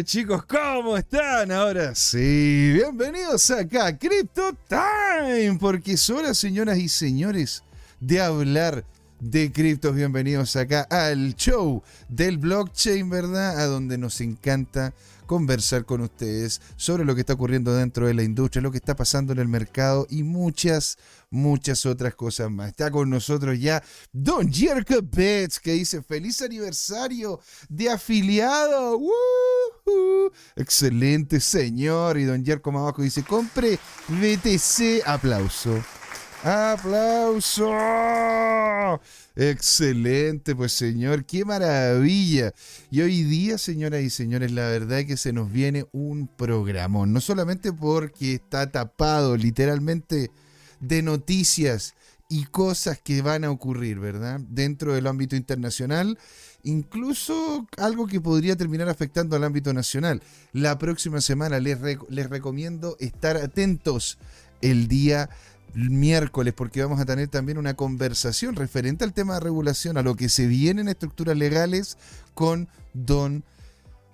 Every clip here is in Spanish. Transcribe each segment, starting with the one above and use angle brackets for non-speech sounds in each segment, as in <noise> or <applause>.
tardes, chicos. ¿Cómo están? Ahora sí, bienvenidos acá a Crypto Time, porque es hora, señoras y señores, de hablar de criptos. Bienvenidos acá al show del blockchain, ¿verdad? A donde nos encanta conversar con ustedes sobre lo que está ocurriendo dentro de la industria, lo que está pasando en el mercado y muchas, muchas otras cosas más. Está con nosotros ya Don Jerko Betts, que dice feliz aniversario de afiliado. Excelente señor. Y Don Jerko más abajo dice, compre BTC. Aplauso. Aplauso. Excelente, pues señor, qué maravilla. Y hoy día, señoras y señores, la verdad es que se nos viene un programón, no solamente porque está tapado literalmente de noticias y cosas que van a ocurrir, ¿verdad? Dentro del ámbito internacional, incluso algo que podría terminar afectando al ámbito nacional. La próxima semana les, les recomiendo estar atentos el día miércoles porque vamos a tener también una conversación referente al tema de regulación, a lo que se viene en estructuras legales con don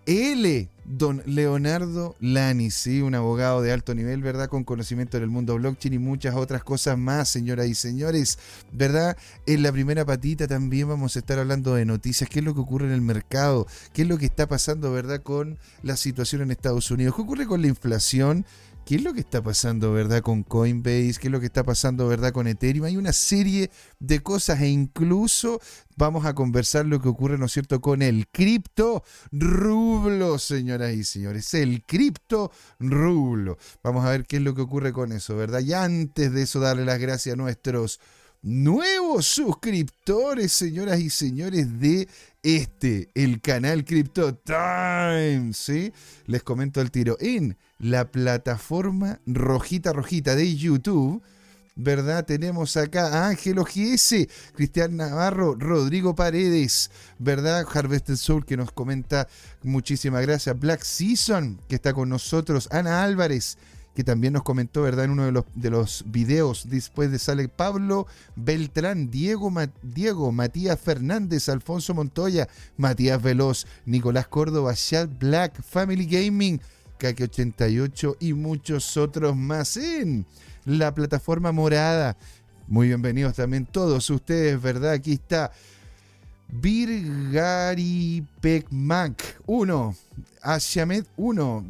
L, don Leonardo Lani, sí, un abogado de alto nivel, ¿verdad? Con conocimiento del mundo blockchain y muchas otras cosas más, señoras y señores, ¿verdad? En la primera patita también vamos a estar hablando de noticias, qué es lo que ocurre en el mercado, qué es lo que está pasando, ¿verdad? Con la situación en Estados Unidos, qué ocurre con la inflación qué es lo que está pasando, ¿verdad? Con Coinbase, qué es lo que está pasando, ¿verdad? Con Ethereum. Hay una serie de cosas e incluso vamos a conversar lo que ocurre, ¿no es cierto?, con el cripto rublo, señoras y señores. El cripto rublo. Vamos a ver qué es lo que ocurre con eso, ¿verdad? Y antes de eso, darle las gracias a nuestros nuevos suscriptores, señoras y señores, de este, el canal Crypto Time, ¿sí? Les comento el tiro. En la plataforma rojita rojita de YouTube, ¿verdad? Tenemos acá a Ángelo GS, Cristian Navarro, Rodrigo Paredes, ¿verdad? Harvested Soul que nos comenta muchísimas gracias. Black Season que está con nosotros. Ana Álvarez que también nos comentó, ¿verdad? En uno de los, de los videos después de sale Pablo Beltrán, Diego, Diego, Matías Fernández, Alfonso Montoya, Matías Veloz, Nicolás Córdoba, Chad Black, Family Gaming, Kake 88 y muchos otros más en la plataforma morada. Muy bienvenidos también todos ustedes, ¿verdad? Aquí está Virgari Pecmac 1, Ashamed 1,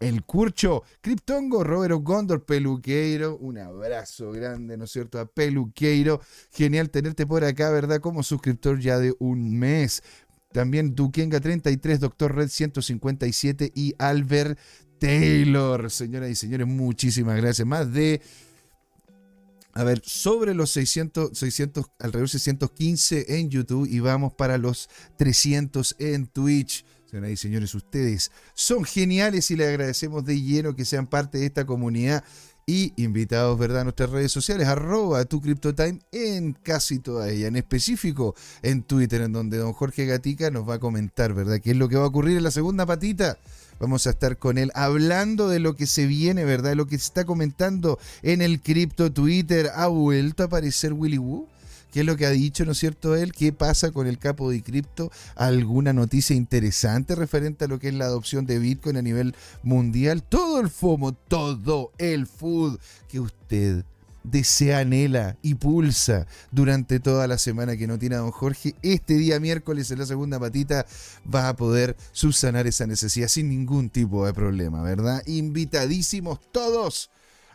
el Curcho, Criptongo, Roberto Gondor, Peluqueiro, un abrazo grande, ¿no es cierto? A Peluqueiro, genial tenerte por acá, ¿verdad? Como suscriptor ya de un mes. También Duquenga33, Doctor Red 157 y Albert Taylor. Señoras y señores, muchísimas gracias. Más de a ver, sobre los 600, 600, alrededor de 615 en YouTube y vamos para los 300 en Twitch. Señoras y señores, ustedes son geniales y les agradecemos de lleno que sean parte de esta comunidad y invitados, ¿verdad?, a nuestras redes sociales, arroba tu CryptoTime en casi toda ella, en específico en Twitter, en donde don Jorge Gatica nos va a comentar, ¿verdad?, qué es lo que va a ocurrir en la segunda patita. Vamos a estar con él hablando de lo que se viene, ¿verdad?, de lo que se está comentando en el cripto Twitter. ¿Ha vuelto a aparecer Willy Woo? ¿Qué es lo que ha dicho, no es cierto, él? ¿Qué pasa con el capo de cripto? ¿Alguna noticia interesante referente a lo que es la adopción de Bitcoin a nivel mundial? Todo el FOMO, todo el food que usted desea, anhela y pulsa durante toda la semana que no tiene a don Jorge, este día miércoles en la segunda patita va a poder subsanar esa necesidad sin ningún tipo de problema, ¿verdad? Invitadísimos todos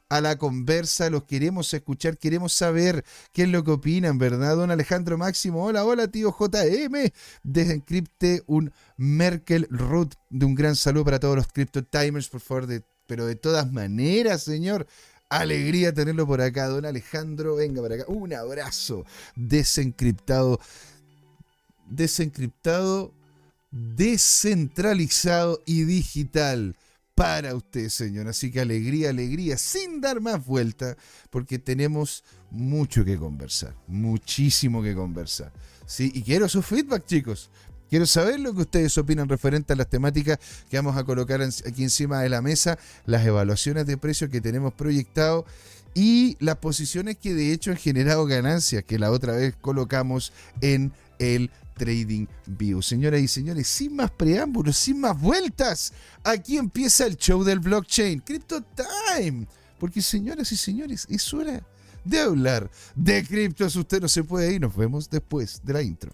a la conversa, los queremos escuchar, queremos saber qué es lo que opinan, ¿verdad? Don Alejandro Máximo, hola, hola, tío JM, desencripte un Merkel Root, de un gran saludo para todos los Crypto Timers, por favor, de, pero de todas maneras, señor. Alegría tenerlo por acá, don Alejandro. Venga para acá. Un abrazo. Desencriptado. Desencriptado. Descentralizado y digital para usted, señor. Así que alegría, alegría, sin dar más vuelta, porque tenemos mucho que conversar, muchísimo que conversar. ¿sí? Y quiero su feedback, chicos. Quiero saber lo que ustedes opinan referente a las temáticas que vamos a colocar aquí encima de la mesa, las evaluaciones de precios que tenemos proyectado y las posiciones que de hecho han generado ganancias, que la otra vez colocamos en el Trading View. Señoras y señores, sin más preámbulos, sin más vueltas, aquí empieza el show del blockchain, Crypto Time. Porque señoras y señores, es hora de hablar de criptos. Usted no se puede ir, nos vemos después de la intro.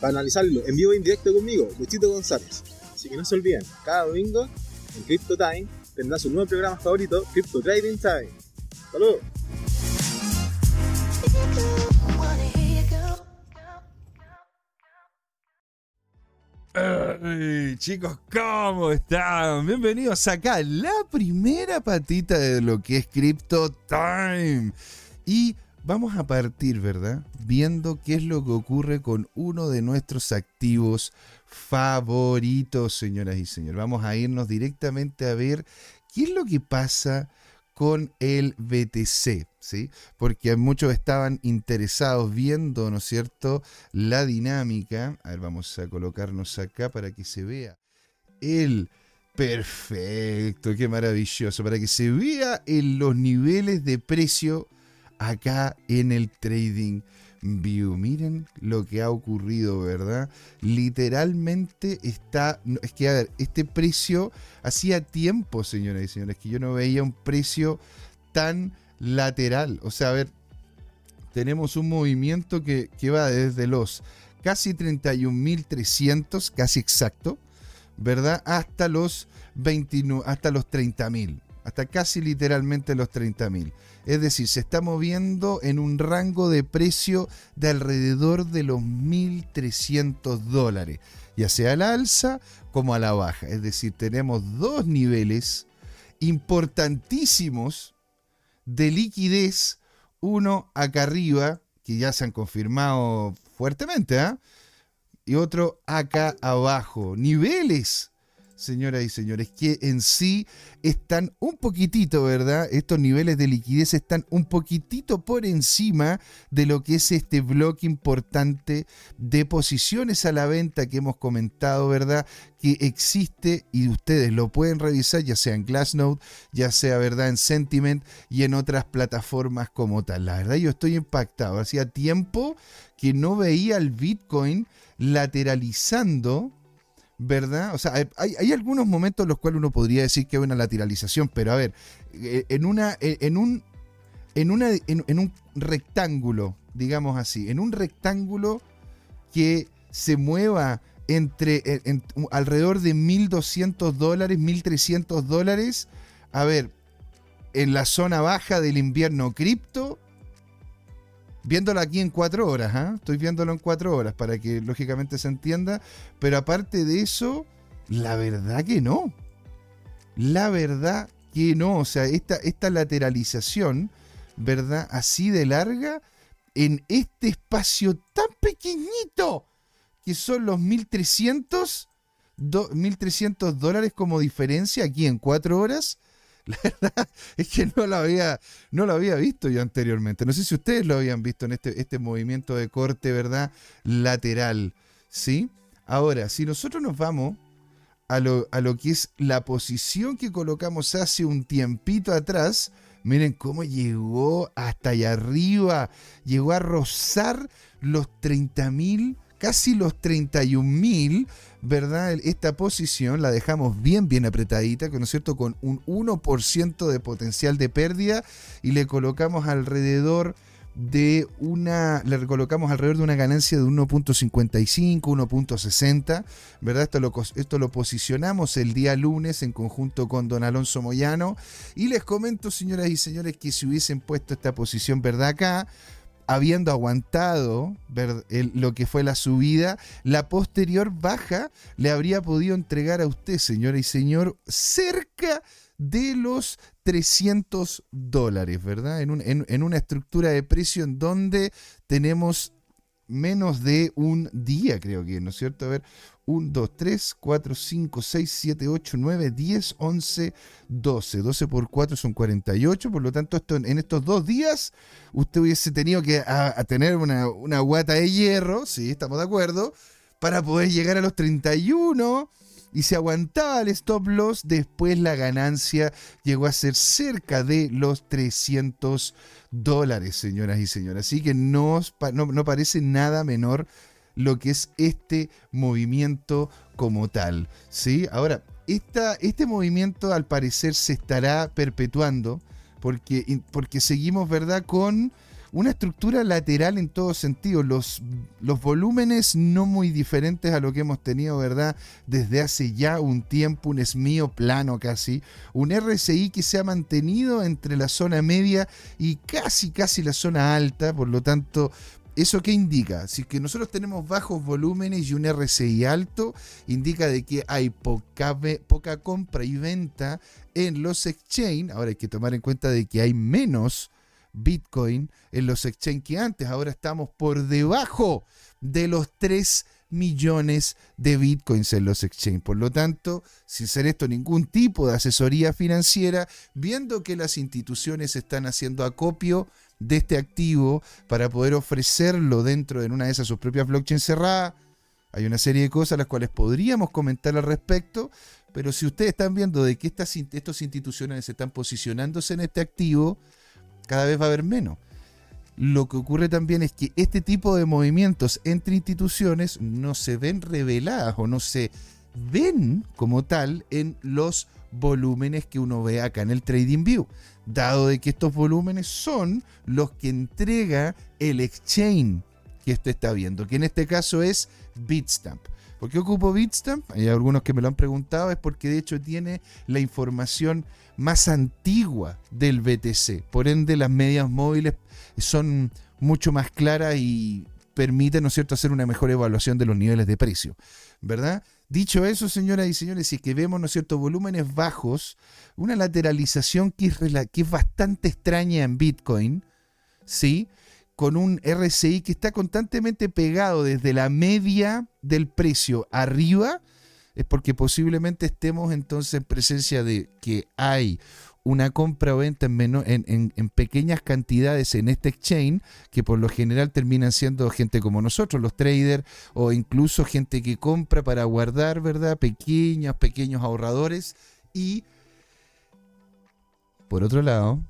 para analizarlo en vivo e indirecto conmigo, Luchito González. Así que no se olviden, cada domingo en Crypto Time tendrá su nuevo programa favorito, Crypto Trading Time. ¡Saludos! chicos, ¿cómo están? Bienvenidos acá, la primera patita de lo que es Crypto Time. Y Vamos a partir, ¿verdad? Viendo qué es lo que ocurre con uno de nuestros activos favoritos, señoras y señores. Vamos a irnos directamente a ver qué es lo que pasa con el BTC, ¿sí? Porque muchos estaban interesados viendo, ¿no es cierto?, la dinámica. A ver, vamos a colocarnos acá para que se vea el perfecto, qué maravilloso, para que se vea en los niveles de precio acá en el Trading View. Miren lo que ha ocurrido, ¿verdad? Literalmente está, es que a ver, este precio hacía tiempo, señoras y señores, que yo no veía un precio tan lateral. O sea, a ver, tenemos un movimiento que, que va desde los casi 31.300, casi exacto, ¿verdad? Hasta los 29, hasta los 30.000, hasta casi literalmente los 30.000. Es decir, se está moviendo en un rango de precio de alrededor de los 1.300 dólares, ya sea a la alza como a la baja. Es decir, tenemos dos niveles importantísimos de liquidez, uno acá arriba, que ya se han confirmado fuertemente, ¿ah? y otro acá abajo. Niveles señoras y señores, que en sí están un poquitito, ¿verdad? Estos niveles de liquidez están un poquitito por encima de lo que es este bloque importante de posiciones a la venta que hemos comentado, ¿verdad? Que existe y ustedes lo pueden revisar, ya sea en Glassnode, ya sea, ¿verdad? En Sentiment y en otras plataformas como tal. La verdad, yo estoy impactado. Hacía tiempo que no veía el Bitcoin lateralizando ¿verdad? O sea, hay, algunos momentos en los cuales uno podría decir que hay una lateralización, pero a ver, eh, en, una, eh, en, un, en, una, en, un rectángulo, digamos así, en un rectángulo que se mueva entre eh, alrededor de 1.200 dólares, 1.300 dólares, a ver, en la zona baja del invierno cripto, viéndolo aquí en cuatro horas, ¿ah? estoy viéndolo en cuatro horas para que lógicamente se entienda, pero aparte de eso, la verdad que no. La verdad que no, o sea, esta, esta lateralización, ¿verdad? Así de larga, en este espacio tan pequeñito, que son los 1300, 1300 dólares como diferencia aquí en cuatro horas, <laughs> La verdad es que no lo había, no lo había visto yo anteriormente. No sé si ustedes lo habían visto en este, este movimiento de corte, ¿verdad? Lateral. ¿Sí? Ahora, si nosotros nos vamos a lo, a lo que es la posición que colocamos hace un tiempito atrás, miren cómo llegó hasta allá arriba. Llegó a rozar los 30 mil casi los 31 mil, ¿verdad? Esta posición la dejamos bien, bien apretadita, ¿no es cierto? Con un 1% de potencial de pérdida y le colocamos alrededor de una, le colocamos alrededor de una ganancia de 1.55, 1.60, ¿verdad? Esto lo, esto lo posicionamos el día lunes en conjunto con don Alonso Moyano y les comento, señoras y señores, que si hubiesen puesto esta posición, ¿verdad? Acá, habiendo aguantado lo que fue la subida, la posterior baja le habría podido entregar a usted, señora y señor, cerca de los 300 dólares, ¿verdad? En, en, una estructura de precio en donde tenemos menos de un día, creo que, ¿no es cierto? A ver, 1, 2, 3, 4, 5, 6, 7, 8, 9, 10, 11, 12. 12 por 4 son 48, por lo tanto, esto, en estos dos días usted hubiese tenido que a, tener una, una guata de hierro, sí, estamos de acuerdo, para poder llegar a los 31 y se aguantaba el stop loss, después la ganancia llegó a ser cerca de los 300 dólares, señoras y señores. Así que no, no, parece nada menor lo que es este movimiento como tal. ¿sí? Ahora, esta, este movimiento al parecer se estará perpetuando porque, porque seguimos, ¿verdad?, con una estructura lateral en todo sentido. Los, los volúmenes no muy diferentes a lo que hemos tenido, ¿verdad? Desde hace ya un tiempo, un esmío plano casi. Un RSI que se ha mantenido entre la zona media y casi, casi la zona alta. Por lo tanto, ¿Eso qué indica? Si que nosotros tenemos bajos volúmenes y un RSI alto, indica de que hay poca, poca compra y venta en los exchange. Ahora hay que tomar en cuenta de que hay menos Bitcoin en los exchange que antes. Ahora estamos por debajo de los 3 millones de bitcoins en los exchange. Por lo tanto, sin ser esto ningún tipo de asesoría financiera, viendo que las instituciones están haciendo acopio de este activo para poder ofrecerlo dentro de una de esas sus propias blockchains cerradas, hay una serie de cosas las cuales podríamos comentar al respecto, pero si ustedes están viendo de que estas, estas instituciones están posicionándose en este activo, cada vez va a haber menos. Lo que ocurre también es que este tipo de movimientos entre instituciones no se ven reveladas o no se ven como tal en los volúmenes que uno ve acá en el TradingView, dado de que estos volúmenes son los que entrega el exchange que usted está viendo, que en este caso es Bitstamp. ¿Por qué ocupo Bitstamp? Hay algunos que me lo han preguntado, es porque de hecho tiene la información más antigua del BTC. Por ende, las medias móviles son mucho más claras y permiten, ¿no es cierto?, hacer una mejor evaluación de los niveles de precio, ¿verdad? Dicho eso, señoras y señores, si es que vemos, ¿no es cierto?, volúmenes bajos, una lateralización que es, que es bastante extraña en Bitcoin, ¿sí? Con un RSI que está constantemente pegado desde la media del precio arriba, es porque posiblemente estemos entonces en presencia de que hay una compra o venta en, en, pequeñas cantidades en este exchange, que por lo general terminan siendo gente como nosotros, los traders, o incluso gente que compra para guardar, ¿verdad? Pequeños, pequeños ahorradores. Y por otro lado,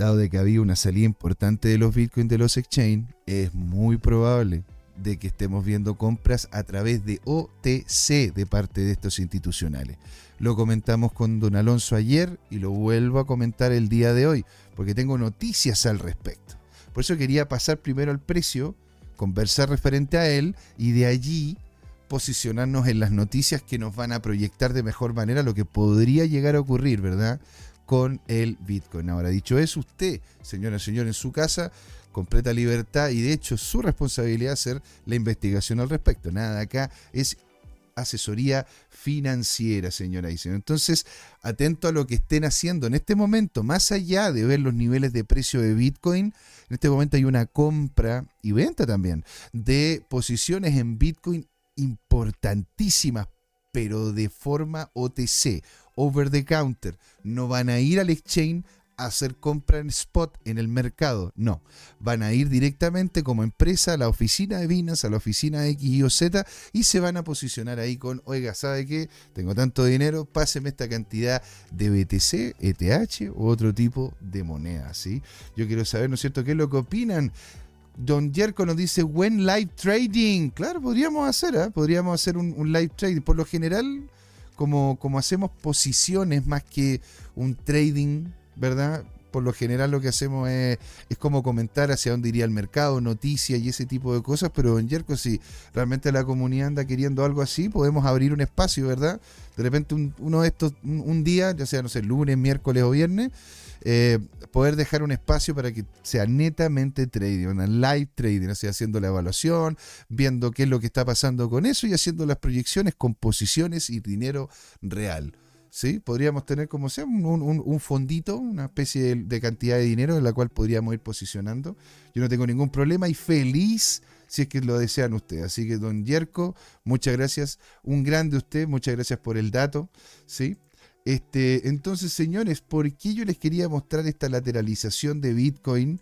dado de que había una salida importante de los bitcoins de los exchange, es muy probable de que estemos viendo compras a través de OTC de parte de estos institucionales. Lo comentamos con don Alonso ayer y lo vuelvo a comentar el día de hoy, porque tengo noticias al respecto. Por eso quería pasar primero al precio, conversar referente a él y de allí posicionarnos en las noticias que nos van a proyectar de mejor manera lo que podría llegar a ocurrir, ¿verdad? Con el Bitcoin. Ahora, dicho eso, usted, señora señor, en su casa, completa libertad y de hecho su responsabilidad hacer la investigación al respecto. Nada, acá es asesoría financiera, señora y señor. Entonces, atento a lo que estén haciendo en este momento, más allá de ver los niveles de precio de Bitcoin, en este momento hay una compra y venta también de posiciones en Bitcoin importantísimas, pero de forma OTC, over the counter. No van a ir al exchange hacer compra en spot en el mercado. No, van a ir directamente como empresa a la oficina de Binance, a la oficina de X, Y o Z y se van a posicionar ahí con, oiga, ¿sabe qué? Tengo tanto dinero, páseme esta cantidad de BTC, ETH u otro tipo de moneda, ¿sí? Yo quiero saber, ¿no es cierto?, qué es lo que opinan. Don Jerko nos dice, buen live trading. Claro, podríamos hacer, ¿eh? podríamos hacer un, un live trading. Por lo general, como, como hacemos posiciones más que un trading ¿verdad? por lo general lo que hacemos es, es como comentar hacia dónde iría el mercado, noticias y ese tipo de cosas, pero en Yerko, si realmente la comunidad anda queriendo algo así, podemos abrir un espacio, ¿verdad? De repente uno de estos, un, día, ya sea, no sé, lunes, miércoles o viernes, eh, poder dejar un espacio para que sea netamente trading, una live trading, o sea, haciendo la evaluación, viendo qué es lo que está pasando con eso y haciendo las proyecciones con posiciones y dinero real. ¿sí? Podríamos tener como sea un, fondito, una especie de, cantidad de dinero en la cual podríamos ir posicionando. Yo no tengo ningún problema y feliz si es que lo desean ustedes. Así que, don Yerko, muchas gracias. Un grande usted, muchas gracias por el dato, ¿sí? Este, entonces, señores, ¿por qué yo les quería mostrar esta lateralización de Bitcoin?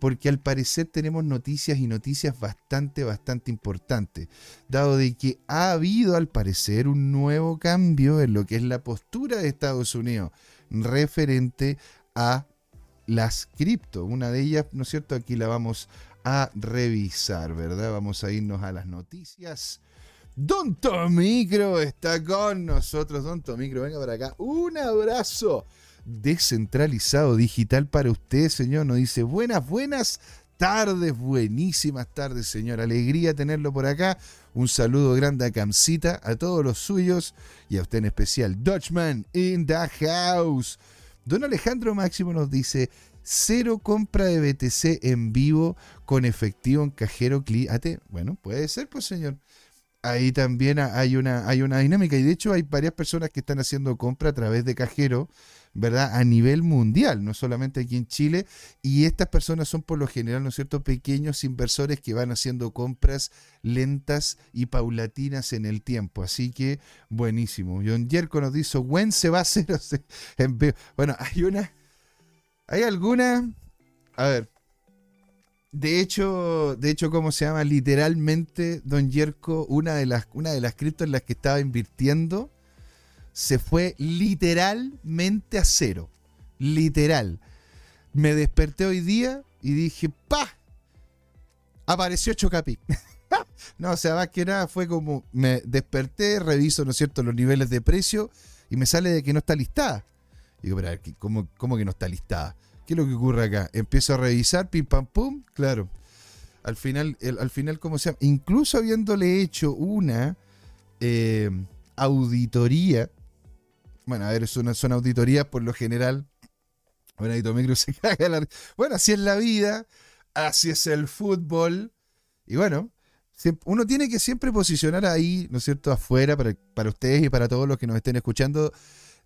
porque al parecer tenemos noticias y noticias bastante, bastante importantes, dado de que ha habido al parecer un nuevo cambio en lo que es la postura de Estados Unidos referente a las cripto. Una de ellas, ¿no es cierto? Aquí la vamos a revisar, ¿verdad? Vamos a irnos a las noticias. Don Tomicro está con nosotros. Don Tomicro, venga para acá. Un abrazo descentralizado digital para usted, señor. Nos dice buenas, buenas tardes, buenísimas tardes, señor. Alegría tenerlo por acá. Un saludo grande a Camcita, a todos los suyos y a usted en especial. Dutchman in the house. Don Alejandro Máximo nos dice, cero compra de BTC en vivo con efectivo en cajero cliente. Bueno, puede ser, pues señor. Ahí también hay una, hay una dinámica y de hecho hay varias personas que están haciendo compra a través de cajero ¿verdad? A nivel mundial, no solamente aquí en Chile. Y estas personas son por lo general, ¿no es cierto?, pequeños inversores que van haciendo compras lentas y paulatinas en el tiempo. Así que buenísimo. John Yerko nos dice, ¿when se va a hacer? <laughs> Bueno, hay una... Hay alguna... A ver. De hecho, de hecho, ¿cómo se llama? Literalmente, Don Yerko, una de las, una de las criptos en las que estaba invirtiendo, se fue literalmente a cero. Literal. Me desperté hoy día y dije, ¡pa! Apareció Chocapi. <laughs> no, o sea, más que nada fue como, me desperté, reviso, ¿no es cierto?, los niveles de precio y me sale de que no está listada. digo, pero ¿cómo, ¿cómo que no está listada? ¿Qué es lo que ocurre acá? Empiezo a revisar, pim pam pum, claro. Al final, al final, ¿cómo se llama? Incluso habiéndole hecho una eh, auditoría bueno, a ver, son, son auditorías por lo general. Bueno, se <laughs> caga Bueno, así es la vida, así es el fútbol. Y bueno, uno tiene que siempre posicionar ahí, ¿no es cierto?, afuera, para, para ustedes y para todos los que nos estén escuchando,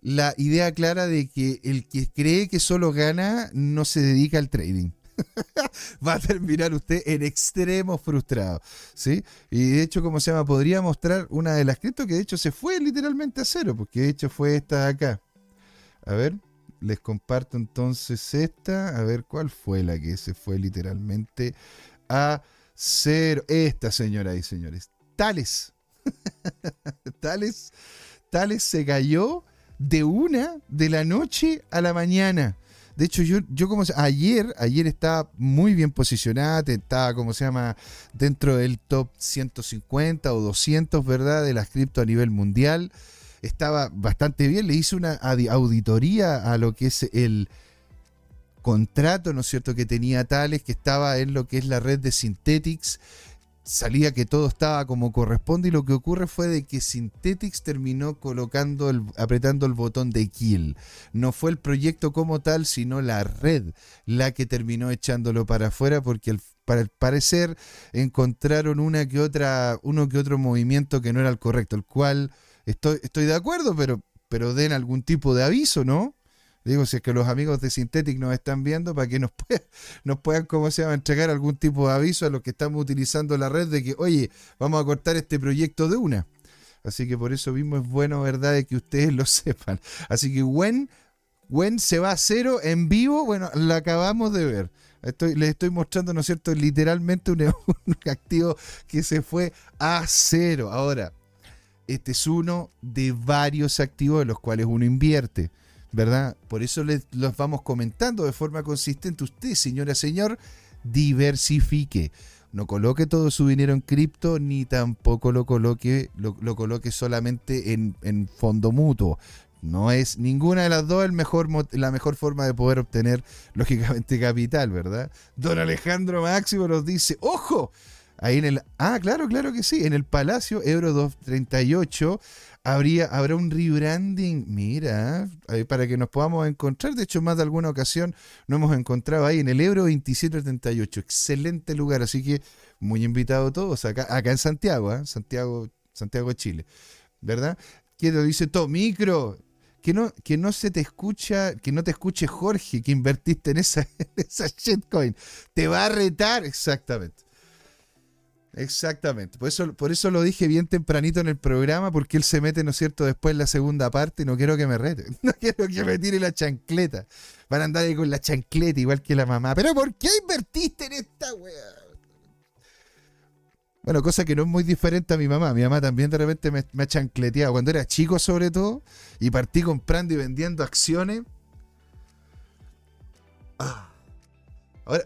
la idea clara de que el que cree que solo gana no se dedica al trading. <laughs> va a terminar usted en extremo frustrado. ¿sí? Y de hecho, como se llama, podría mostrar una de las cripto que de hecho se fue literalmente a cero, porque de hecho fue esta de acá. A ver, les comparto entonces esta, a ver cuál fue la que se fue literalmente a cero. Esta señora y señores, Tales. <laughs> Tales, Tales se cayó de una de la noche a la mañana. De hecho, yo, yo como ayer, ayer estaba muy bien posicionada, estaba, como se llama, dentro del top 150 o 200, ¿verdad? De las cripto a nivel mundial. Estaba bastante bien, le hice una auditoría a lo que es el contrato, ¿no es cierto?, que tenía Tales, que estaba en lo que es la red de Synthetics salía que todo estaba como corresponde y lo que ocurre fue de que Synthetix terminó colocando el, apretando el botón de kill. No fue el proyecto como tal, sino la red la que terminó echándolo para afuera porque para el parecer encontraron una que otra, uno que otro movimiento que no era el correcto, el cual estoy, estoy de acuerdo, pero, pero den algún tipo de aviso, ¿no? Digo, si es que los amigos de Synthetic nos están viendo, para que nos, <laughs> puedan, como se llama, entregar algún tipo de aviso a los que estamos utilizando la red de que, oye, vamos a cortar este proyecto de una. Así que por eso mismo es bueno, ¿verdad?, de que ustedes lo <laughs> sepan. Así que Gwen, Gwen se va a cero en vivo, bueno, la acabamos de ver. Les estoy mostrando, ¿no es cierto?, literalmente un, <laughs> un activo que se fue a cero. Ahora, este es uno de varios activos de los cuales uno invierte. ¿Verdad? Por eso les los vamos comentando de forma consistente. Usted, señora, señor, diversifique. No coloque todo su dinero en cripto, ni tampoco lo coloque, lo, coloque solamente en, fondo mutuo. No es ninguna de las dos el mejor, la mejor forma de poder obtener, <laughs> lógicamente, capital, ¿verdad? Don Alejandro Máximo nos dice, ¡ojo! Ahí en el. Ah, claro, claro que sí. En el Palacio Euro 238 habría, habrá un rebranding. Mira, para que nos podamos encontrar. De hecho, más de alguna ocasión nos hemos encontrado ahí en el Euro 2738. Excelente lugar. Así que muy invitados todos acá, acá en Santiago, ¿eh? Santiago, Santiago, Chile. ¿Verdad? Que lo dice todo micro. Que no, que no se te escucha, que no te escuche Jorge, que invertiste en esa, <laughs> en esa shitcoin. Te va a retar, exactamente. Exactamente. Por eso, por eso lo dije bien tempranito en el programa, porque él se mete, ¿no es cierto?, después en la segunda parte y no quiero que me rete. <laughs> No quiero que me tire la chancleta. Van a andar ahí con la chancleta igual que la mamá. ¿Pero por qué invertiste en esta wea? Bueno, cosa que no es muy diferente a mi mamá. Mi mamá también de repente me, ha chancleteado. Cuando era chico, sobre todo, y partí comprando y vendiendo acciones. Ah. Ahora,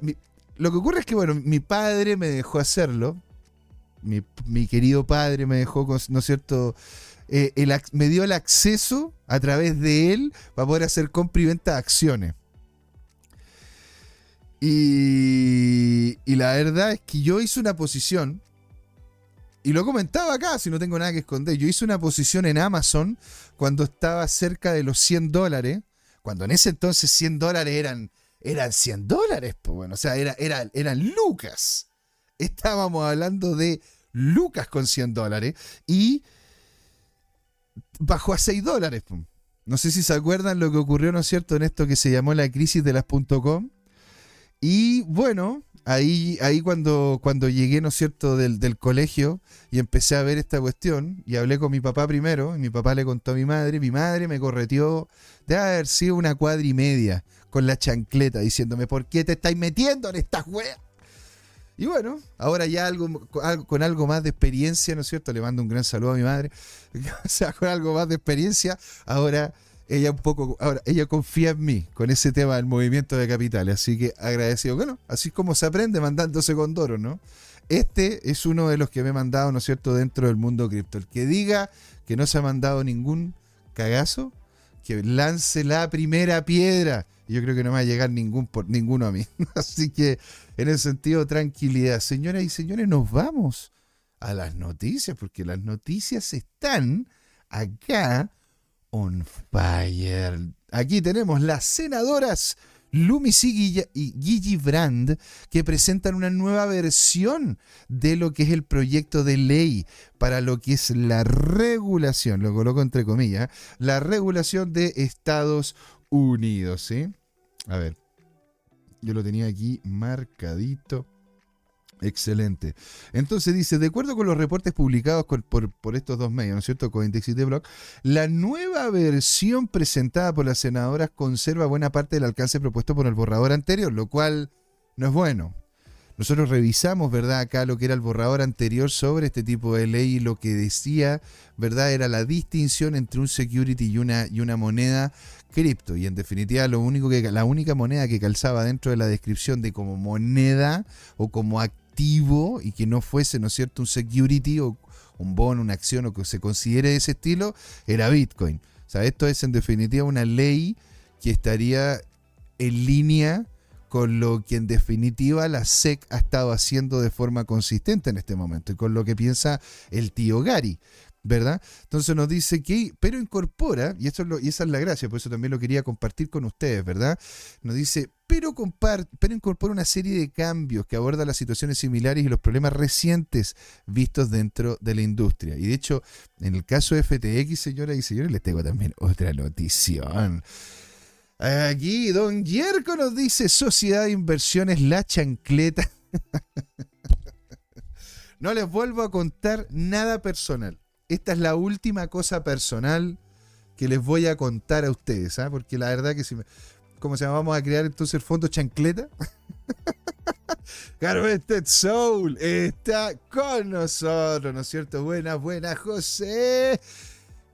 lo que ocurre es que, bueno, mi padre me dejó hacerlo mi, querido padre me dejó, ¿no es cierto? Eh, me dio el acceso a través de él para poder hacer compra y venta de acciones. Y, y, la verdad es que yo hice una posición, y lo comentaba acá, si no tengo nada que esconder, yo hice una posición en Amazon cuando estaba cerca de los 100 dólares, cuando en ese entonces 100 dólares eran, eran 100 dólares, pues bueno, o sea, era, era, eran lucas estábamos hablando de lucas con 100 dólares y bajó a 6 dólares. No sé si se acuerdan lo que ocurrió, ¿no es cierto?, en esto que se llamó la crisis de las .com. Y bueno, ahí, ahí cuando, cuando llegué, ¿no es cierto?, del, del, colegio y empecé a ver esta cuestión y hablé con mi papá primero, y mi papá le contó a mi madre, mi madre me correteó de haber sido una cuadra y media con la chancleta diciéndome, ¿por qué te estáis metiendo en estas weas? Y bueno, ahora ya algo, con algo más de experiencia, ¿no es cierto? Le mando un gran saludo a mi madre. <laughs> o sea, con algo más de experiencia, ahora ella un poco, ahora ella confía en mí con ese tema del movimiento de capitales. Así que agradecido. Bueno, así como se aprende mandándose con Doro, ¿no? Este es uno de los que me he mandado, ¿no es cierto?, dentro del mundo cripto. El que diga que no se ha mandado ningún cagazo, que lance la primera piedra. Yo creo que no me va a llegar ningún por, ninguno a mí. <laughs> Así que en ese sentido, tranquilidad. Señoras y señores, nos vamos a las noticias, porque las noticias están acá on fire. Aquí tenemos las senadoras Lumis y Gigi Brand que presentan una nueva versión de lo que es el proyecto de ley para lo que es la regulación, lo coloco entre comillas, la regulación de Estados Unidos, ¿sí? A ver, yo lo tenía aquí marcadito. Excelente. Entonces dice, de acuerdo con los reportes publicados por, estos dos medios, ¿no es cierto? Coindex y The Block, la nueva versión presentada por las senadoras conserva buena parte del alcance propuesto por el borrador anterior, lo cual no es bueno. Nosotros revisamos, ¿verdad? Acá lo que era el borrador anterior sobre este tipo de ley y lo que decía, ¿verdad? Era la distinción entre un security y una, y una moneda cripto. Y en definitiva, lo único que, la única moneda que calzaba dentro de la descripción de como moneda o como activo y que no fuese, ¿no es cierto?, un security o un bono, una acción o que se considere de ese estilo, era Bitcoin. Esto es en definitiva una ley que estaría en línea con lo que en definitiva la SEC ha estado haciendo de forma consistente en este momento y con lo que piensa el tío Gary. ¿Verdad? Entonces nos dice que, pero incorpora, y, esto y esa es la gracia, por eso también lo quería compartir con ustedes, ¿verdad? Nos dice, pero, pero incorpora una serie de cambios que abordan las situaciones similares y los problemas recientes vistos dentro de la industria. Y de hecho, en el caso de FTX, señoras y señores, les tengo también otra notición. Aquí Don Yerko nos dice Sociedad de Inversiones La Chancleta. <laughs> no les vuelvo a contar nada personal. Esta es la última cosa personal que les voy a contar a ustedes, ¿ah? porque la verdad que si me, ¿cómo se llama? Vamos a crear entonces el fondo chancleta. <laughs> Carveted Soul está con nosotros, ¿no es cierto? Buenas, buenas, José.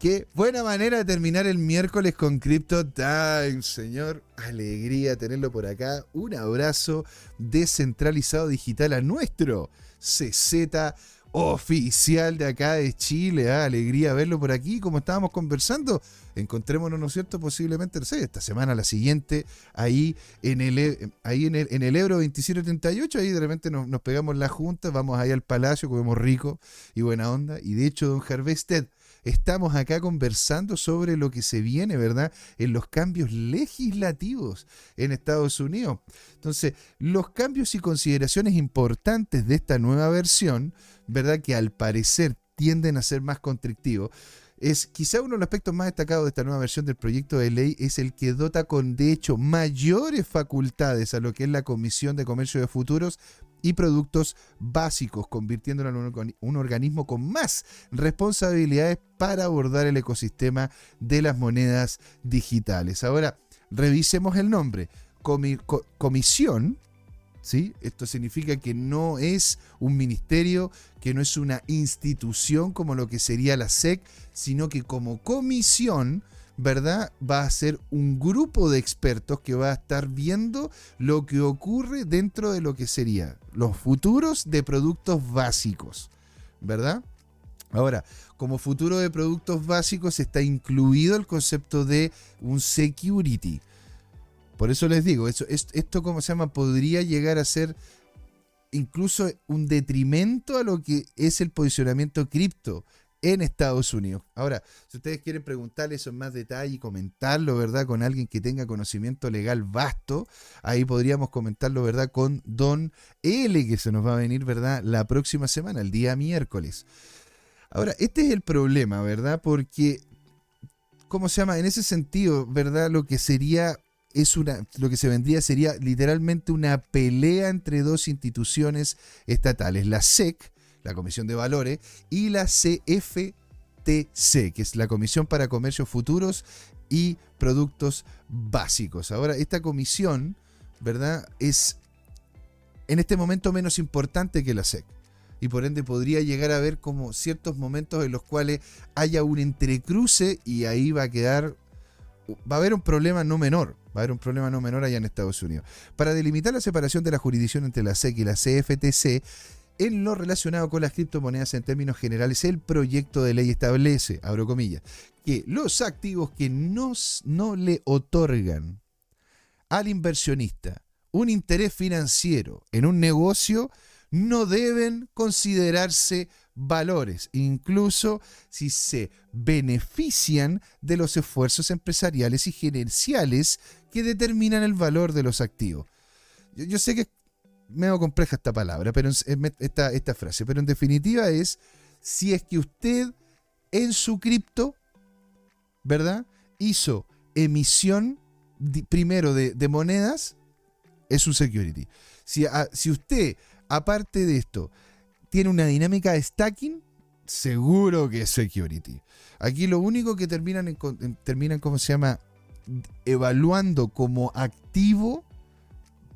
Qué buena manera de terminar el miércoles con Crypto Time, señor. Alegría tenerlo por acá. Un abrazo descentralizado digital a nuestro CZ oficial de acá de Chile. ¿ah? Alegría verlo por aquí, como estábamos conversando. Encontrémonos, ¿no es cierto? Posiblemente, no sé, esta semana, la siguiente, ahí en el, e, ahí en el, en el Ebro 2738, ahí de repente nos, nos pegamos la junta, vamos ahí al palacio, comemos rico y buena onda. Y de hecho, don Harvested, estamos acá conversando sobre lo que se viene, ¿verdad? En los cambios legislativos en Estados Unidos. Entonces, los cambios y consideraciones importantes de esta nueva versión, ¿verdad? Que al parecer tienden a ser más constrictivos. Es quizá uno de los aspectos más destacados de esta nueva versión del proyecto de ley es el que dota con de hecho mayores facultades a lo que es la Comisión de Comercio de Futuros y productos básicos, convirtiéndolo en un, organismo con más responsabilidades para abordar el ecosistema de las monedas digitales. Ahora, revisemos el nombre. comisión, ¿sí? Esto significa que no es un ministerio, que no es una institución como lo que sería la SEC, sino que como comisión ¿verdad? Va a ser un grupo de expertos que va a estar viendo lo que ocurre dentro de lo que sería los futuros de productos básicos, ¿verdad? Ahora, como futuro de productos básicos está incluido el concepto de un security. Por eso les digo, esto, como se llama, podría llegar a ser incluso un detrimento a lo que es el posicionamiento cripto en Estados Unidos. Ahora, si ustedes quieren preguntarle eso en más detalle y comentarlo, ¿verdad? Con alguien que tenga conocimiento legal vasto, ahí podríamos comentarlo, ¿verdad? Con Don L, que se nos va a venir, ¿verdad? La próxima semana, el día miércoles. Ahora, este es el problema, ¿verdad? Porque, ¿cómo se llama? En ese sentido, ¿verdad? Lo que sería es una, lo que se vendría sería literalmente una pelea entre dos instituciones estatales, la SEC la Comisión de Valores, y la CFTC, que es la Comisión para Comercios Futuros y Productos Básicos. Ahora, esta comisión, ¿verdad? Es en este momento menos importante que la SEC. Y por ende podría llegar a haber como ciertos momentos en los cuales haya un entrecruce y ahí va a quedar, va a haber un problema no menor, va a haber un problema no menor allá en Estados Unidos. Para delimitar la separación de la jurisdicción entre la SEC y la CFTC, en lo relacionado con las criptomonedas en términos generales, el proyecto de ley establece, abro comillas, que los activos que no, no le otorgan al inversionista un interés financiero en un negocio no deben considerarse valores, incluso si se benefician de los esfuerzos empresariales y gerenciales que determinan el valor de los activos. Yo, sé que medio compleja esta palabra, pero esta, esta frase, pero en definitiva es si es que usted en su cripto, ¿verdad? Hizo emisión primero de, monedas, es un security. Si, si usted, aparte de esto, tiene una dinámica de stacking, seguro que es security. Aquí lo único que terminan, terminan ¿cómo se llama? Evaluando como activo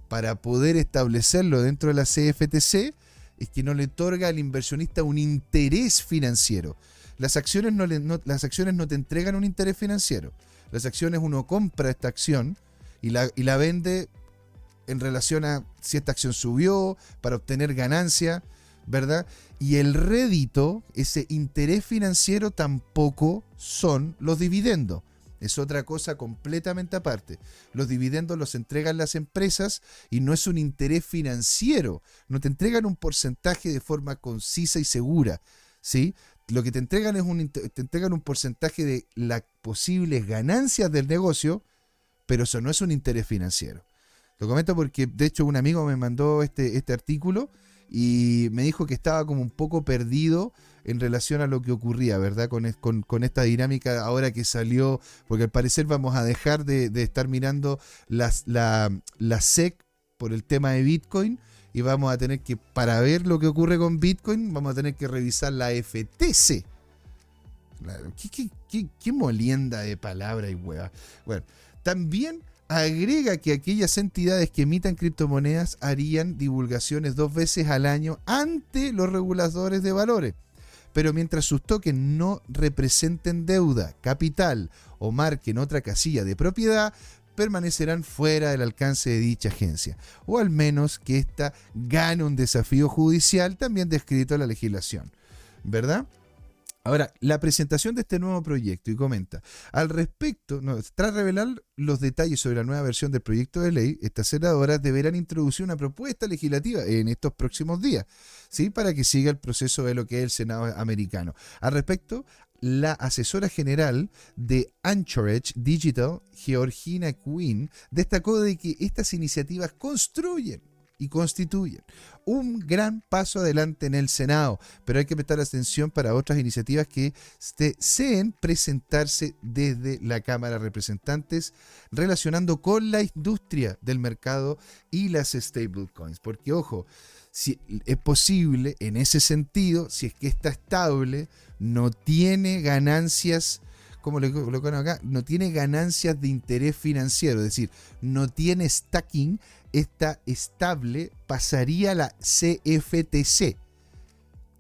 para poder establecerlo dentro de la CFTC es que no le otorga al inversionista un interés financiero. Las acciones no, las acciones no te entregan un interés financiero. Las acciones uno compra esta acción y la, y la vende en relación a si esta acción subió, para obtener ganancia, ¿verdad? Y el rédito, ese interés financiero tampoco son los dividendos es otra cosa completamente aparte. Los dividendos los entregan las empresas y no es un interés financiero. No te entregan un porcentaje de forma concisa y segura. ¿sí? Lo que te entregan es un, te entregan un porcentaje de las posibles ganancias del negocio, pero eso no es un interés financiero. Lo comento porque, de hecho, un amigo me mandó este, este artículo y me dijo que estaba como un poco perdido en relación a lo que ocurría, ¿verdad? Con, con, esta dinámica ahora que salió, porque al parecer vamos a dejar de, estar mirando las, la, la SEC por el tema de Bitcoin y vamos a tener que, para ver lo que ocurre con Bitcoin, vamos a tener que revisar la FTC. ¿Qué, molienda de palabra y hueva. Bueno, también agrega que aquellas entidades que emitan criptomonedas harían divulgaciones dos veces al año ante los reguladores de valores. Pero mientras sus tokens no representen deuda, capital o marquen otra casilla de propiedad, permanecerán fuera del alcance de dicha agencia, o al menos que ésta gane un desafío judicial también descrito en la legislación. ¿Verdad? Ahora, la presentación de este nuevo proyecto y comenta, al respecto, tras revelar los detalles sobre la nueva versión del proyecto de ley, estas senadoras deberán introducir una propuesta legislativa en estos próximos días, ¿sí? para que siga el proceso de lo que es el Senado americano. Al respecto, la asesora general de Anchorage Digital, Georgina Quinn, destacó de que estas iniciativas construyen y constituyen un gran paso adelante en el Senado, pero hay que prestar atención para otras iniciativas que deseen presentarse desde la Cámara de Representantes relacionando con la industria del mercado y las stablecoins, porque ojo, si es posible en ese sentido, si es que está estable, no tiene ganancias como lo colocan acá, no tiene ganancias de interés financiero, es decir, no tiene stacking, está estable, pasaría a la CFTC.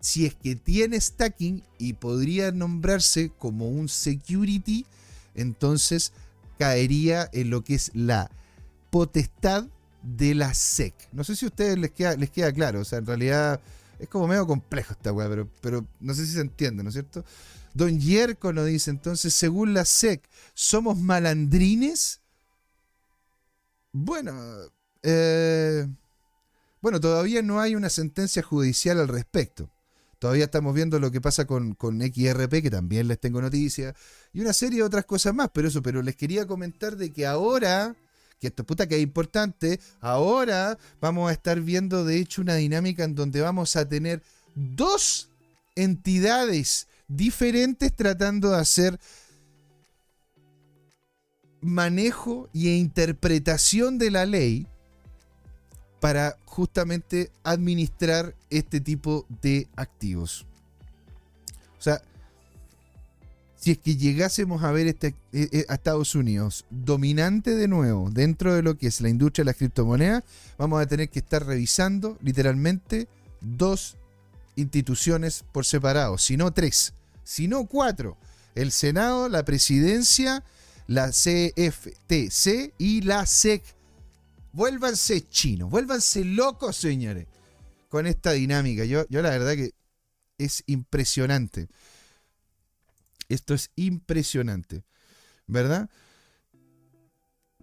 Si es que tiene stacking y podría nombrarse como un security, entonces caería en lo que es la potestad de la SEC. No sé si a ustedes les queda, les queda claro, o sea, en realidad es como medio complejo esta weá, pero, pero no sé si se entiende, ¿no es cierto? Don Yerko nos dice entonces, según la SEC, ¿somos malandrines? Bueno, eh, bueno, todavía no hay una sentencia judicial al respecto. Todavía estamos viendo lo que pasa con, XRP, que también les tengo noticias, y una serie de otras cosas más, pero eso, pero les quería comentar de que ahora, que esto puta que es importante, ahora vamos a estar viendo de hecho una dinámica en donde vamos a tener dos entidades diferentes tratando de hacer manejo y interpretación de la ley para justamente administrar este tipo de activos. O sea, si es que llegásemos a ver este, eh, eh, a Estados Unidos dominante de nuevo dentro de lo que es la industria de las criptomonedas, vamos a tener que estar revisando literalmente dos instituciones por separado, si no tres, si no cuatro. El Senado, la presidencia, la CFTC y la SEC Vuélvanse chinos, vuélvanse locos, señores, con esta dinámica. Yo, yo la verdad que es impresionante. Esto es impresionante, ¿verdad?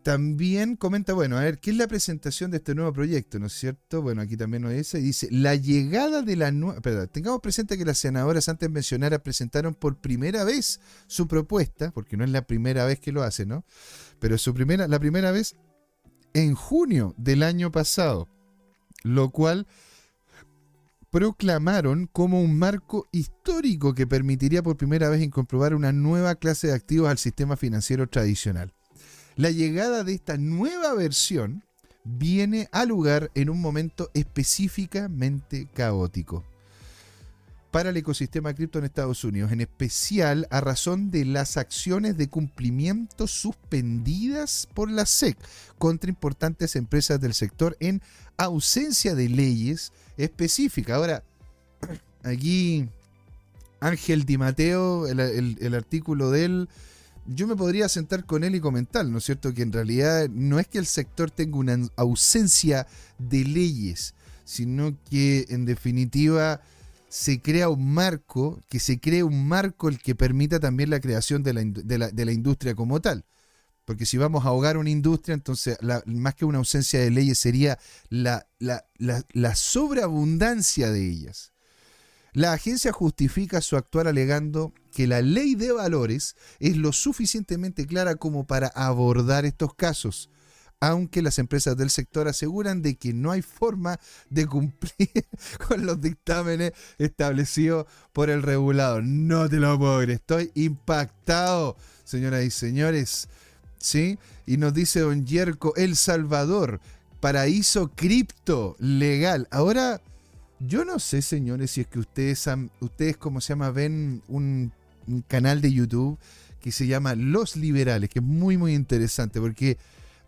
También comenta, bueno, a ver, ¿qué es la presentación de este nuevo proyecto? ¿No es cierto? Bueno, aquí también lo dice. Dice, la llegada de la nueva... Tengamos presente que las senadoras antes mencionadas presentaron por primera vez su propuesta, porque no es la primera vez que lo hacen, ¿no? Pero su primera, la primera vez en junio del año pasado, lo cual proclamaron como un marco histórico que permitiría por primera vez comprobar una nueva clase de activos al sistema financiero tradicional. La llegada de esta nueva versión viene a lugar en un momento específicamente caótico para el ecosistema cripto en Estados Unidos, en especial a razón de las acciones de cumplimiento suspendidas por la SEC contra importantes empresas del sector en ausencia de leyes específicas. Ahora, <clears throat> aquí Ángel Di Mateo, el, artículo de él, yo me podría sentar con él y comentar, ¿no es cierto? Que en realidad no es que el sector tenga una ausencia de leyes, sino que en definitiva se crea un marco, que se cree un marco el que permita también la creación de la, industria como tal. Porque si vamos a ahogar una industria, entonces más que una ausencia de leyes sería la, la, sobreabundancia de ellas. La agencia justifica su actuar alegando que la ley de valores es lo suficientemente clara como para abordar estos casos, aunque las empresas del sector aseguran de que no hay forma de cumplir <laughs> con los dictámenes establecidos por el regulador. No te lo puedo creer, estoy impactado, señoras y señores. ¿Sí? Y nos dice Don Yerko, El Salvador, paraíso cripto legal. Ahora, yo no sé, señores, si es que ustedes, ustedes ¿cómo se llama? Ven un canal de YouTube que se llama Los Liberales, que es muy, muy interesante, porque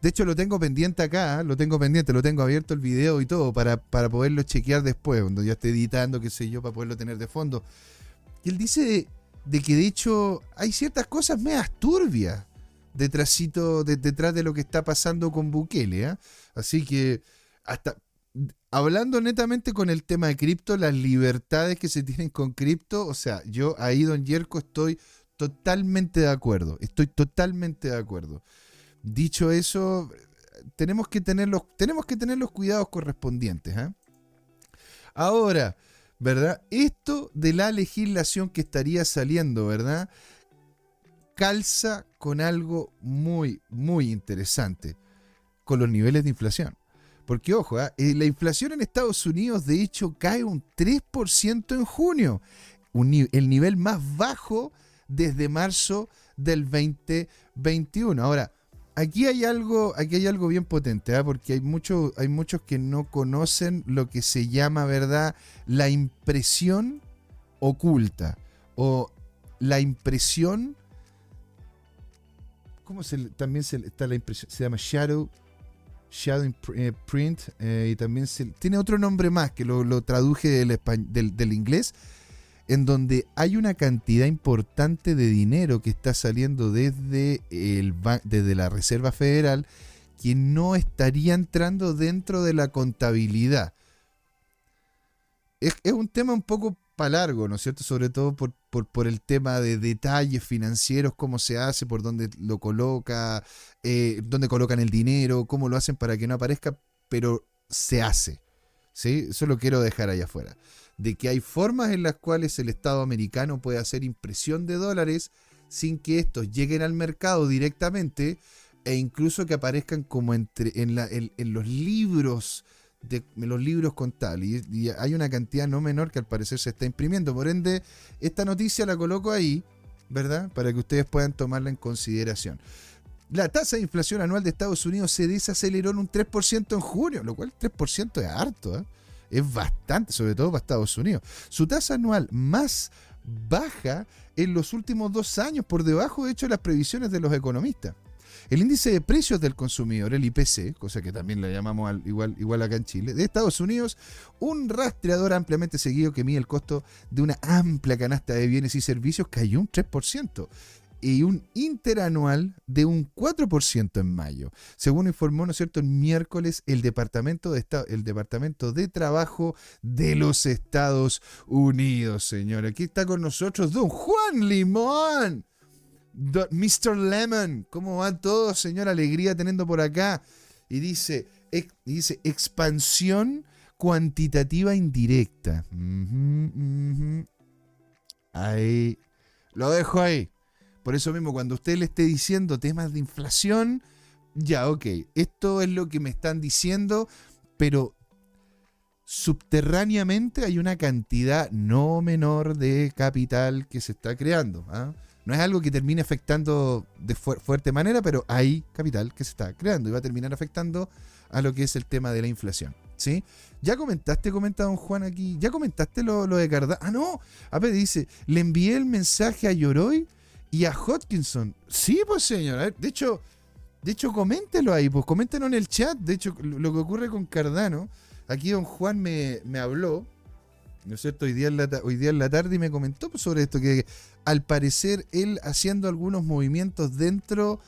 de hecho, lo tengo pendiente acá, ¿eh? lo tengo pendiente, lo tengo abierto el video y todo para, para poderlo chequear después, cuando ya esté editando, qué sé yo, para poderlo tener de fondo. Y él dice de, que de hecho hay ciertas cosas medias turbias detrásito, de, detrás de lo que está pasando con Bukele. ¿ah? Así que hasta hablando netamente con el tema de cripto, las libertades que se tienen con cripto, o sea, yo ahí, don Yerko, estoy totalmente de acuerdo. Estoy totalmente de acuerdo. Dicho eso, tenemos que tener los, tenemos que tener los cuidados correspondientes. ¿ah? Ahora, ¿verdad? Esto de la legislación que estaría saliendo, ¿verdad? Calza con algo muy, muy interesante, con los niveles de inflación. Porque, ojo, ¿ah? eh, la inflación en Estados Unidos, de hecho, cae un 3% en junio, el nivel más bajo desde marzo del 2021. Ahora, aquí hay algo, aquí hay algo bien potente, ¿ah? porque hay, mucho, hay muchos que no conocen lo que se llama, ¿verdad?, la impresión oculta o la impresión. ¿Cómo se también se, está la impresión? Se llama shadow, shadow eh, print eh, y también se, tiene otro nombre más que lo, traduje del, del, del inglés en donde hay una cantidad importante de dinero que está saliendo desde, el, desde la Reserva Federal que no estaría entrando dentro de la contabilidad. Es, un tema un poco para largo, ¿no es cierto? Sobre todo por, por, el tema de detalles financieros, cómo se hace, por dónde lo coloca, eh, dónde colocan el dinero, cómo lo hacen para que no aparezca, pero se hace. ¿Sí? Eso lo quiero dejar allá afuera. De que hay formas en las cuales el Estado americano puede hacer impresión de dólares sin que estos lleguen al mercado directamente e incluso que aparezcan como entre, en, los libros de los libros contables. Y, hay una cantidad no menor que al parecer se está imprimiendo. Por ende esta noticia la coloco ahí verdad para que ustedes puedan tomarla en consideración la tasa de inflación anual de Estados Unidos se desaceleró en un 3% en junio, lo cual 3% es harto. ¿eh? Es bastante, sobre todo para Estados Unidos. Su tasa anual más baja en los últimos dos años, por debajo de hecho de las previsiones de los economistas. El índice de precios del consumidor, el IPC, cosa que también le llamamos igual, igual acá en Chile, de Estados Unidos, un rastreador ampliamente seguido que mide el costo de una amplia canasta de bienes y servicios, cayó un 3% y un interanual de un 4% en mayo. Según informó, ¿no es cierto?, el miércoles el Departamento de, Estado, el Departamento de Trabajo de los Estados Unidos, señor. Aquí está con nosotros don Juan Limón. Mr. Lemon, ¿cómo va todo, señor? Alegría teniendo por acá. Y dice, dice expansión cuantitativa indirecta. Ahí. Lo dejo ahí. Por eso mismo, cuando usted le esté diciendo temas de inflación, ya, ok, esto es lo que me están diciendo, pero subterráneamente hay una cantidad no menor de capital que se está creando. ¿ah? No es algo que termine afectando de fuerte manera, pero hay capital que se está creando y va a terminar afectando a lo que es el tema de la inflación. ¿Sí? Ya comentaste, comenta don Juan aquí, ya comentaste lo, de Cardano. Ah, no, a ver, dice, le envié el mensaje a Yoroi y a Hodgkinson. Sí, pues señor. de hecho, de hecho, coméntelo ahí, pues coméntenlo en el chat. De hecho, lo que ocurre con Cardano. Aquí don Juan me, habló, ¿no es cierto? Hoy día, en la, hoy día en la tarde y me comentó pues, sobre esto, que al parecer él haciendo algunos movimientos dentro...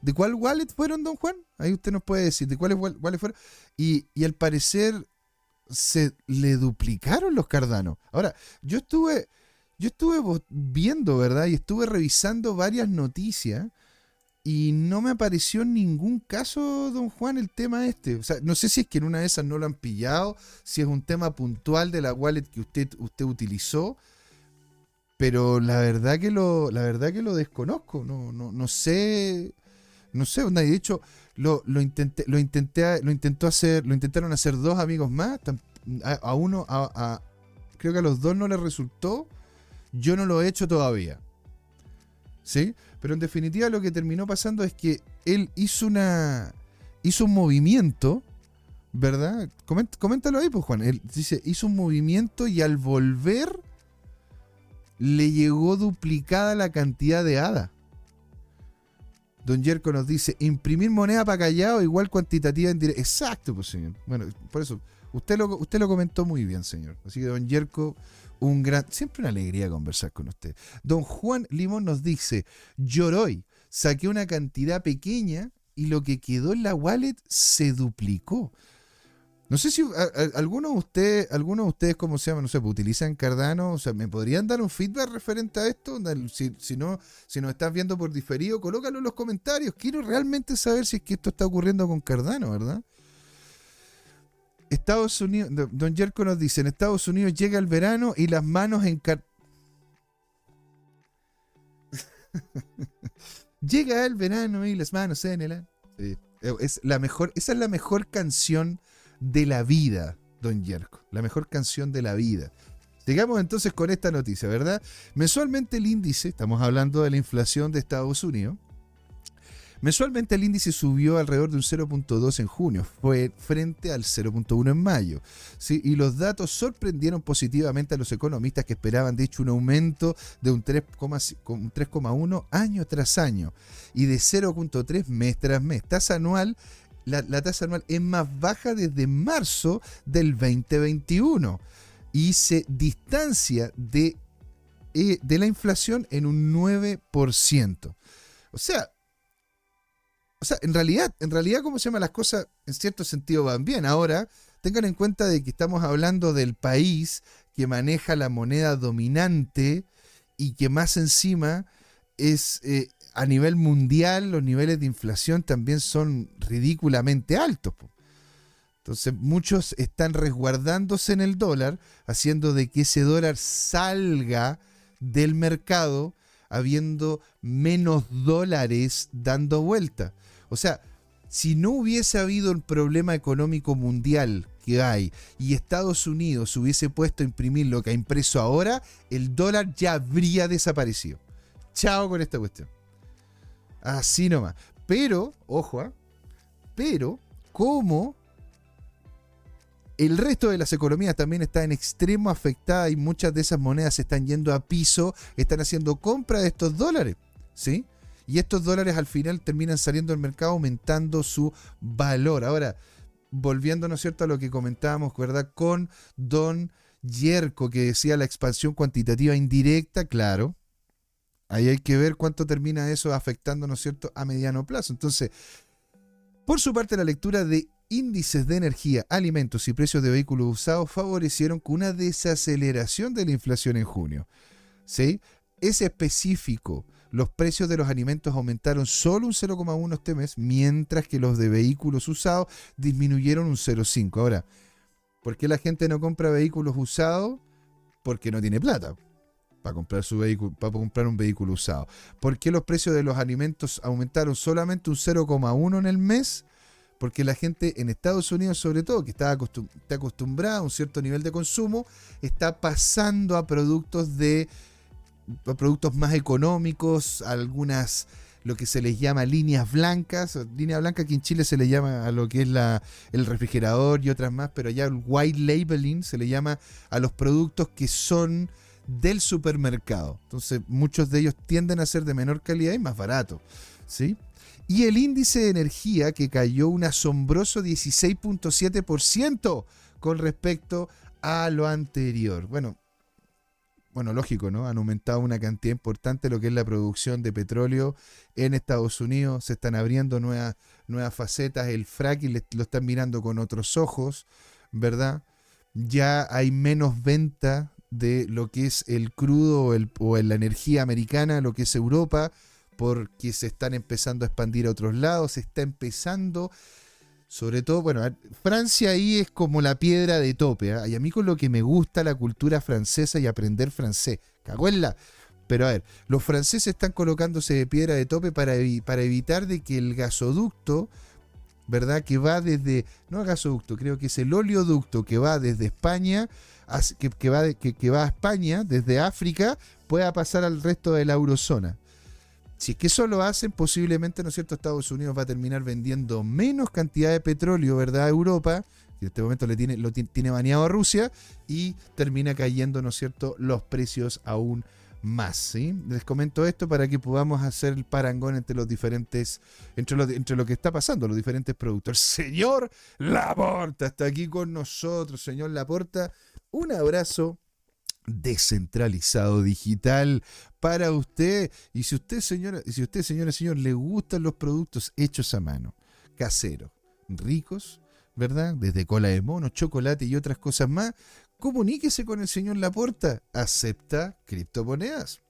¿De cuál wallet fueron, don Juan? Ahí usted nos puede decir, ¿de cuáles wallet fueron? Y, y al parecer se le duplicaron los Cardano. Ahora, yo estuve yo estuve viendo, ¿verdad? Y estuve revisando varias noticias y no me apareció en ningún caso, don Juan, el tema este. O sea, no sé si es que en una de esas no lo han pillado, si es un tema puntual de la wallet que usted, usted utilizó, pero la verdad que lo, la verdad que lo desconozco. No, no, no sé. No sé, de hecho, lo, lo, intenté, lo intenté, lo intentó hacer, lo intentaron hacer dos amigos más. A, uno, a, creo que a los dos no les resultó yo no lo he hecho todavía. ¿Sí? Pero en definitiva lo que terminó pasando es que él hizo una. hizo un movimiento. ¿Verdad? coméntalo ahí, pues Juan. Él dice, hizo un movimiento y al volver le llegó duplicada la cantidad de hada. Don Yerko nos dice, imprimir moneda para callado igual cuantitativa en directo. Exacto, pues señor. Bueno, por eso, usted lo, usted lo comentó muy bien, señor. Así que don Yerko, un gran, siempre una alegría conversar con usted. Don Juan Limón nos dice, Yoroi saqué una cantidad pequeña y lo que quedó en la wallet se duplicó. No sé si algunos de ustedes, algunos de ustedes, ¿cómo se llama? No sé, pues, utilizan Cardano. O sea, ¿me podrían dar un feedback referente a esto? Si, si, no, si nos estás viendo por diferido, colócalo en los comentarios. Quiero realmente saber si es que esto está ocurriendo con Cardano, ¿verdad? Estados Unidos, Don Jerko nos dice, en Estados Unidos llega el verano y las manos en... <laughs> llega el verano y las manos en el... es la mejor, esa es la mejor canción de la vida, don Yerko. La mejor canción de la vida. Sigamos entonces con esta noticia, ¿verdad? Mensualmente el índice, estamos hablando de la inflación de Estados Unidos, mensualmente el índice subió alrededor de un 0.2 en junio, fue frente al 0.1 en mayo. Y los datos sorprendieron positivamente a los economistas que esperaban, de hecho, un aumento de un 3,1 año tras año y de 0.3 mes tras mes. Anual la, tasa anual es más baja desde marzo del 2021 y se distancia de, eh, de la inflación en un 9%. O sea, o sea, en realidad, en realidad, ¿cómo se llama? Las cosas en cierto sentido van bien. Ahora, tengan en cuenta de que estamos hablando del país que maneja la moneda dominante y que más encima es, eh, a nivel mundial los niveles de inflación también son ridículamente altos. Entonces muchos están resguardándose en el dólar, haciendo de que ese dólar salga del mercado habiendo menos dólares dando vuelta. O sea, si no hubiese habido el problema económico mundial que hay y Estados Unidos hubiese puesto a imprimir lo que ha impreso ahora, el dólar ya habría desaparecido. Chao con esta cuestión. Así nomás. Pero, ojo, ¿ah? pero como el resto de las economías también está en extremo afectada y muchas de esas monedas están yendo a piso, están haciendo compra de estos dólares, ¿sí? Y estos dólares al final terminan saliendo al mercado aumentando su valor. Ahora, volviendo, ¿no es cierto?, a lo que comentábamos, ¿verdad?, con Don Yerko, que decía la expansión cuantitativa indirecta, claro, Ahí hay que ver cuánto termina eso afectando, ¿no es cierto?, a mediano plazo. Entonces, por su parte, la lectura de índices de energía, alimentos y precios de vehículos usados favorecieron con una desaceleración de la inflación en junio. ¿Sí? Es específico. Los precios de los alimentos aumentaron solo un 0,1 este mes, mientras que los de vehículos usados disminuyeron un 0,5. Ahora, ¿por qué la gente no compra vehículos usados? Porque no tiene plata para comprar un vehículo usado. ¿Por qué los precios de los alimentos aumentaron solamente un 0,1 en el mes? Porque la gente en Estados Unidos, sobre todo, que está, acostumbrada a un cierto nivel de consumo, está pasando a productos de productos más económicos, algunas lo que se les llama líneas blancas, línea blanca que en Chile se le llama a lo que es el refrigerador y otras más, pero allá el white labeling se le llama a los productos que son del supermercado. Entonces, muchos de ellos tienden a ser de menor calidad y más barato. ¿sí? Y el índice de energía que cayó un asombroso 16.7% con respecto a lo anterior. Bueno, bueno, lógico, ¿no? Han aumentado una cantidad importante lo que es la producción de petróleo en Estados Unidos. Se están abriendo nuevas, nuevas facetas. El fracking lo están mirando con otros ojos, ¿verdad? Ya hay menos venta de lo que es el crudo o, el, o la energía americana, lo que es Europa, porque se están empezando a expandir a otros lados, se está empezando, sobre todo, bueno, Francia ahí es como la piedra de tope, ¿ah? y a mí con lo que me gusta la cultura francesa y aprender francés, cagó en la... Pero a ver, los franceses están colocándose de piedra de tope para, para evitar de que el gasoducto, ¿verdad? Que va desde, no el gasoducto, creo que es el oleoducto que va desde España que, va, que, va a España desde África pueda pasar al resto de la eurozona. Si es que eso lo hacen, posiblemente, ¿no es cierto?, Estados Unidos va a terminar vendiendo menos cantidad de petróleo, ¿verdad?, a Europa, que en este momento le tiene, lo tiene baneado a Rusia, y termina cayendo, ¿no es cierto?, los precios aún más, ¿sí? Les comento esto para que podamos hacer el parangón entre los diferentes, entre lo, entre lo que está pasando, los diferentes productos. <laughs> Señor Laporta está aquí con nosotros, señor Laporta un abrazo descentralizado digital para usted. Y si usted, señora, si usted, señora, señor, le gustan los productos hechos a mano, caseros, ricos, ¿verdad? Desde cola de mono, chocolate y otras cosas más, comuníquese con el señor Laporta. Acepta criptomonedas.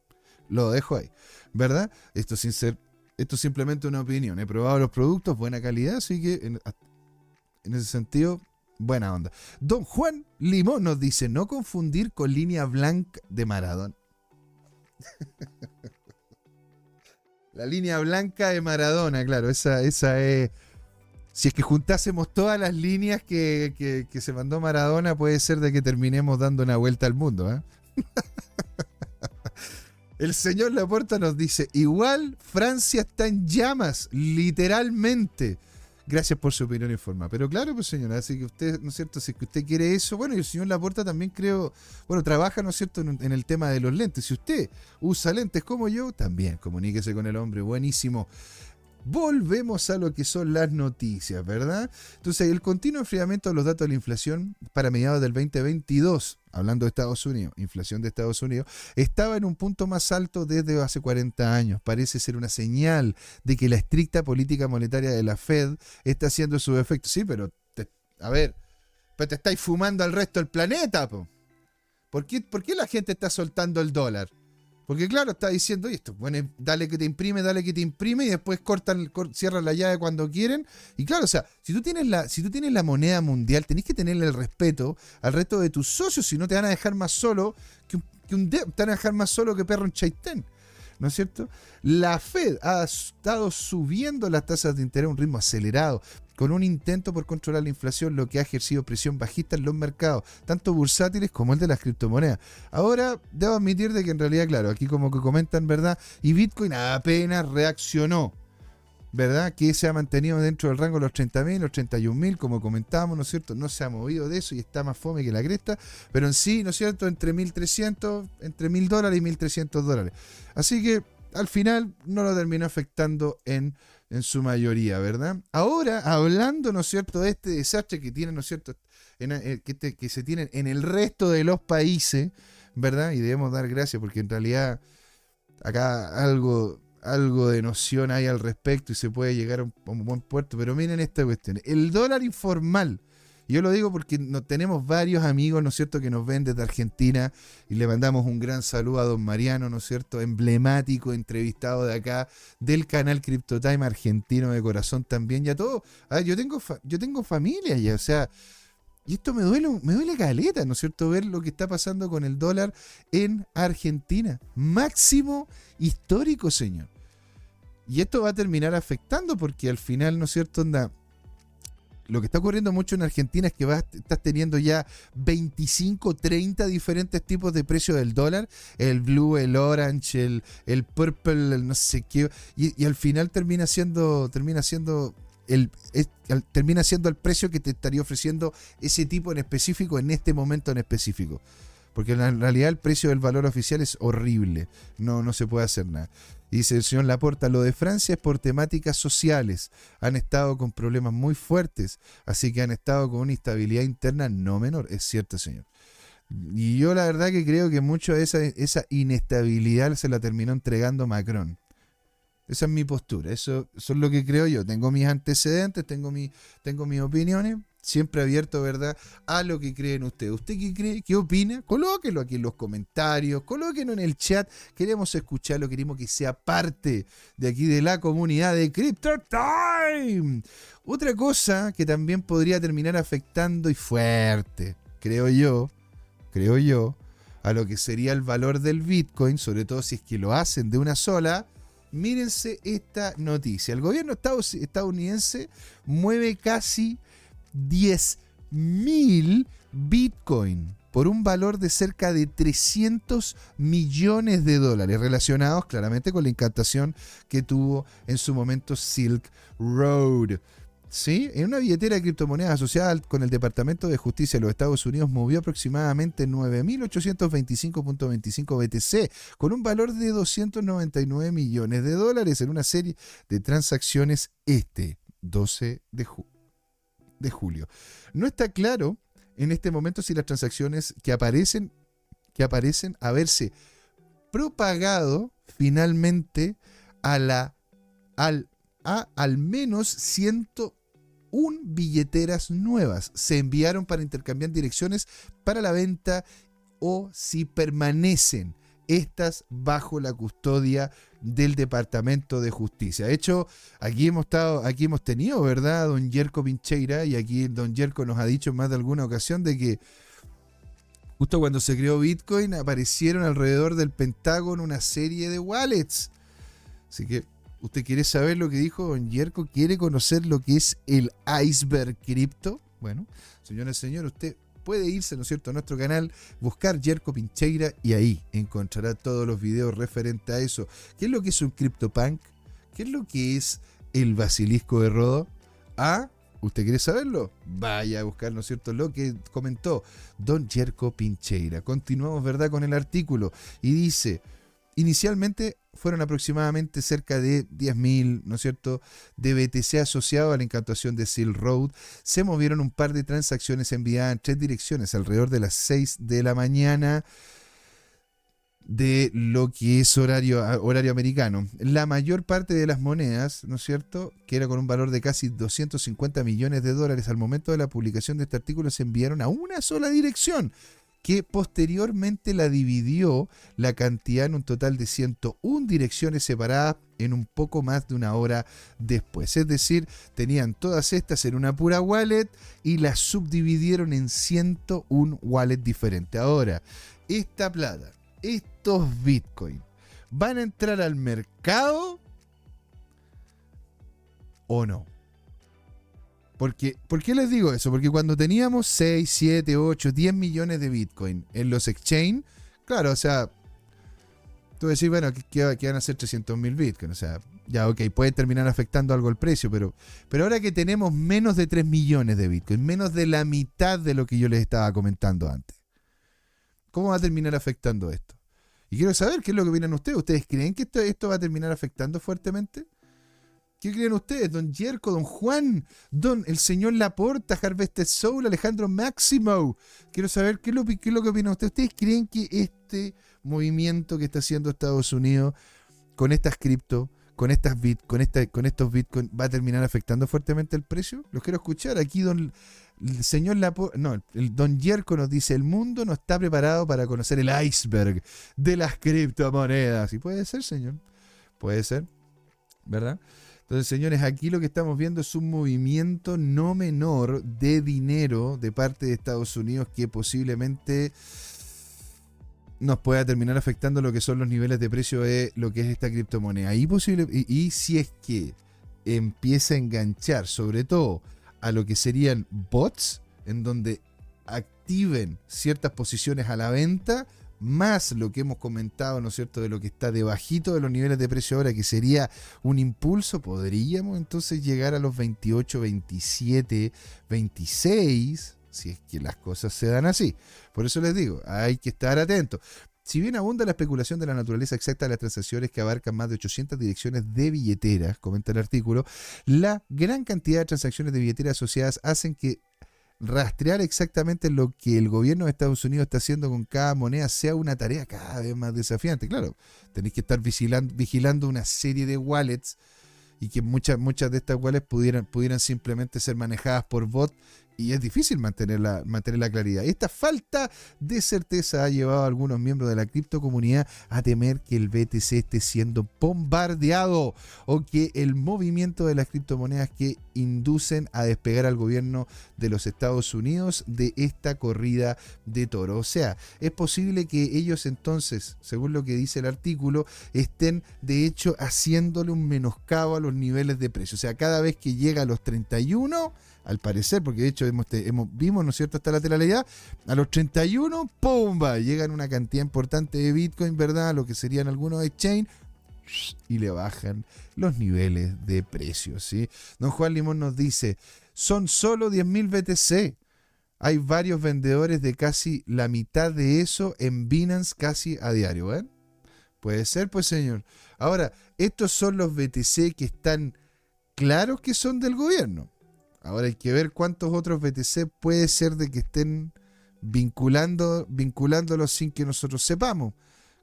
Lo dejo ahí, ¿verdad? Esto sin ser, esto es simplemente una opinión. He probado los productos, buena calidad, así que en, en ese sentido, buena onda. Don Juan Limón nos dice, no confundir con línea blanca de Maradona. <laughs> La línea blanca de Maradona, claro, esa, esa es... Si es que juntásemos todas las líneas que, se mandó Maradona, puede ser de que terminemos dando una vuelta al mundo. ¿eh? <laughs> El señor Laporta nos dice, igual Francia está en llamas, literalmente. Gracias por su opinión y forma. Pero claro, pues señora, así que usted, ¿no es cierto? Si que usted quiere eso, bueno, y el señor Laporta también creo, bueno, trabaja, ¿no es cierto?, en, el tema de los lentes. Si usted usa lentes como yo, también comuníquese con el hombre, buenísimo volvemos a lo que son las noticias, ¿verdad? Entonces, el continuo enfriamiento de los datos de la inflación para mediados del 2022, hablando de Estados Unidos, inflación de Estados Unidos, estaba en un punto más alto desde hace 40 años. Parece ser una señal de que la estricta política monetaria de la Fed está haciendo su efecto. Sí, pero, a ver, pero te estáis fumando al resto del planeta, po. ¿Por qué, ¿Por qué la gente está soltando el dólar? Porque claro, está diciendo esto, bueno, dale que te imprime, dale que te imprime y después cortan, cierran la llave cuando quieren. Y claro, o sea, si tú tienes la, si tú tienes la moneda mundial, tenés que tenerle el respeto al resto de tus socios, si no te van a dejar más solo que un, te van a dejar más solo que perro en chaitén. ¿no es cierto? La Fed ha estado subiendo las tasas de interés a un ritmo acelerado, con un intento por controlar la inflación, lo que ha ejercido presión bajista en los mercados, tanto bursátiles como el de las criptomonedas. Ahora, debo admitir de que en realidad, claro, aquí como que comentan, ¿verdad? Y Bitcoin apenas reaccionó. ¿verdad? Que se ha mantenido dentro del rango de los 30.000, los 31.000, como comentábamos, ¿no es cierto? No se ha movido de eso y está más fome que la cresta, pero en sí, ¿no es cierto? Entre 1.300, entre 1.000 dólares y 1.300 dólares. Así que al final no lo terminó afectando en en su mayoría, ¿verdad? Ahora, hablando, ¿no es cierto?, de este desastre que tienen, ¿no es cierto?, eh, que, se tienen en el resto de los países, ¿verdad? Y debemos dar gracias porque en realidad acá algo, algo de noción hay al respecto y se puede llegar a un buen puerto, pero miren esta cuestión, el dólar informal yo lo digo porque no, tenemos varios amigos, ¿no es cierto?, que nos ven desde Argentina y le mandamos un gran saludo a don Mariano, ¿no es cierto?, emblemático entrevistado de acá del canal CryptoTime argentino de corazón también. Ya todo, yo tengo, yo tengo familia ya, o sea, y esto me duele, me duele caleta, ¿no es cierto?, ver lo que está pasando con el dólar en Argentina. Máximo histórico, señor. Y esto va a terminar afectando porque al final, ¿no es cierto?, lo que está ocurriendo mucho en Argentina es que vas, estás teniendo ya 25, 30 diferentes tipos de precio del dólar. El blue, el orange, el, el purple, el no sé qué. Y, al final termina siendo, termina siendo el, termina siendo el precio que te estaría ofreciendo ese tipo en específico en este momento en específico. Porque en realidad el precio del valor oficial es horrible. No, no se puede hacer nada. Dice el señor Laporta, lo de Francia es por temáticas sociales. Han estado con problemas muy fuertes, así que han estado con una instabilidad interna no menor. Es cierto, señor. Y yo la verdad que creo que mucho de esa, esa inestabilidad se la terminó entregando Macron. Esa es mi postura, eso, eso, es lo que creo yo. Tengo mis antecedentes, tengo, mi, tengo mis opiniones, siempre abierto, ¿verdad?, a lo que creen ustedes. ¿Usted qué cree? ¿Qué opina? Colóquelo aquí en los comentarios, colóquenlo en el chat. Queremos escucharlo, queremos que sea parte de aquí de la comunidad de Crypto Time. Otra cosa que también podría terminar afectando y fuerte, creo yo, creo yo, a lo que sería el valor del Bitcoin, sobre todo si es que lo hacen de una sola, mírense esta noticia. El gobierno estadounidense mueve casi 10.000 Bitcoin por un valor de cerca de 300 millones de dólares, relacionados claramente con la incantación que tuvo en su momento Silk Road. ¿Sí? En una billetera de criptomonedas asociada con el Departamento de Justicia de los Estados Unidos movió aproximadamente 9.825.25 BTC con un valor de 299 millones de dólares en una serie de transacciones este 12 de julio de julio. No está claro en este momento si las transacciones que aparecen que aparecen haberse propagado finalmente a la al, a al menos 101 billeteras nuevas. Se enviaron para intercambiar direcciones para la venta o si permanecen estas bajo la custodia del Departamento de Justicia. De hecho, aquí hemos estado, aquí hemos tenido, ¿verdad? Don Yerko Pincheira, y aquí don Yerko nos ha dicho en más de alguna ocasión de que justo cuando se creó Bitcoin aparecieron alrededor del Pentágono una serie de wallets. Así que usted quiere saber lo que dijo don Yerko, quiere conocer lo que es el iceberg cripto. Bueno, señores y señores, usted puede irse, ¿no es cierto?, a nuestro canal, buscar Jerko Pincheira y ahí encontrará todos los videos referentes a eso. ¿Qué es lo que es un CryptoPunk? ¿Qué es lo que es el basilisco de Rodo? ¿Ah? ¿Usted quiere saberlo? Vaya a buscar, ¿no es cierto?, lo que comentó Don Jerko Pincheira. Continuamos, ¿verdad?, con el artículo. Y dice, inicialmente fueron aproximadamente cerca de 10.000, ¿no es cierto?, de BTC asociado a la incantación de Silk Road. Se movieron un par de transacciones enviadas en tres direcciones alrededor de las 6 de la mañana de lo que es horario, horario americano. La mayor parte de las monedas, ¿no es cierto?, que era con un valor de casi 250 millones de dólares al momento de la publicación de este artículo, se enviaron a una sola dirección, que posteriormente la dividió la cantidad en un total de 101 direcciones separadas en un poco más de una hora después. Es decir, tenían todas estas en una pura wallet y las subdividieron en 101 wallets diferentes. Ahora, esta plata, estos bitcoins, ¿van a entrar al mercado o no? Porque, ¿Por qué les digo eso? Porque cuando teníamos 6, 7, 8, 10 millones de Bitcoin en los exchange, claro, o sea, tú decís, bueno, que, van a ser 300 mil Bitcoin, o sea, ya, ok, puede terminar afectando algo el precio, pero, pero ahora que tenemos menos de 3 millones de Bitcoin, menos de la mitad de lo que yo les estaba comentando antes, ¿cómo va a terminar afectando esto? Y quiero saber qué es lo que opinan ustedes. ¿Ustedes creen que esto, esto va a terminar afectando fuertemente? ¿Qué creen ustedes? Don Jerko, Don Juan, Don el señor Laporta, Harvested Soul, Alejandro Máximo. Quiero saber qué es, lo, qué es lo que opinan ustedes. ¿Ustedes creen que este movimiento que está haciendo Estados Unidos con estas cripto, con estas bit, con esta, con estos bitcoin va a terminar afectando fuertemente el precio? Los quiero escuchar. Aquí don el señor Laporta, no, el don Jerko nos dice, el mundo no está preparado para conocer el iceberg de las criptomonedas. Y puede ser, señor. Puede ser. ¿Verdad? Entonces, señores, aquí lo que estamos viendo es un movimiento no menor de dinero de parte de Estados Unidos que posiblemente nos pueda terminar afectando lo que son los niveles de precio de lo que es esta criptomoneda. Y, posible, y, si es que empieza a enganchar sobre todo a lo que serían bots, en donde activen ciertas posiciones a la venta, más lo que hemos comentado, ¿no es cierto?, de lo que está debajito de los niveles de precio ahora, que sería un impulso, podríamos entonces llegar a los 28, 27, 26, si es que las cosas se dan así. Por eso les digo, hay que estar atentos. Si bien abunda la especulación de la naturaleza exacta de las transacciones que abarcan más de 800 direcciones de billeteras, comenta el artículo, la gran cantidad de transacciones de billeteras asociadas hacen que rastrear exactamente lo que el gobierno de Estados Unidos está haciendo con cada moneda sea una tarea cada vez más desafiante. Claro, tenéis que estar vigilando, una serie de wallets y que muchas, muchas de estas wallets pudieran, pudieran simplemente ser manejadas por bot y es difícil mantener la, mantener la claridad. Esta falta de certeza ha llevado a algunos miembros de la criptocomunidad a temer que el BTC esté siendo bombardeado o que el movimiento de las criptomonedas que inducen a despegar al gobierno de los Estados Unidos de esta corrida de toro. O sea, es posible que ellos entonces, según lo que dice el artículo, estén de hecho haciéndole un menoscabo a los niveles de precio. O sea, cada vez que llega a los 31, al parecer, porque de hecho hemos, vimos, ¿no es cierto?, hasta la lateralidad, a los 31, ¡pumba! Llegan una cantidad importante de Bitcoin, ¿verdad? Lo que serían algunos exchange y le bajan los niveles de precios, ¿sí? Don Juan Limón nos dice, son solo 10.000 BTC. Hay varios vendedores de casi la mitad de eso en Binance casi a diario, ¿ven? Puede ser, pues señor. Ahora, estos son los BTC que están claros que son del gobierno. Ahora hay que ver cuántos otros BTC puede ser de que estén vinculando, vinculándolo sin que nosotros sepamos,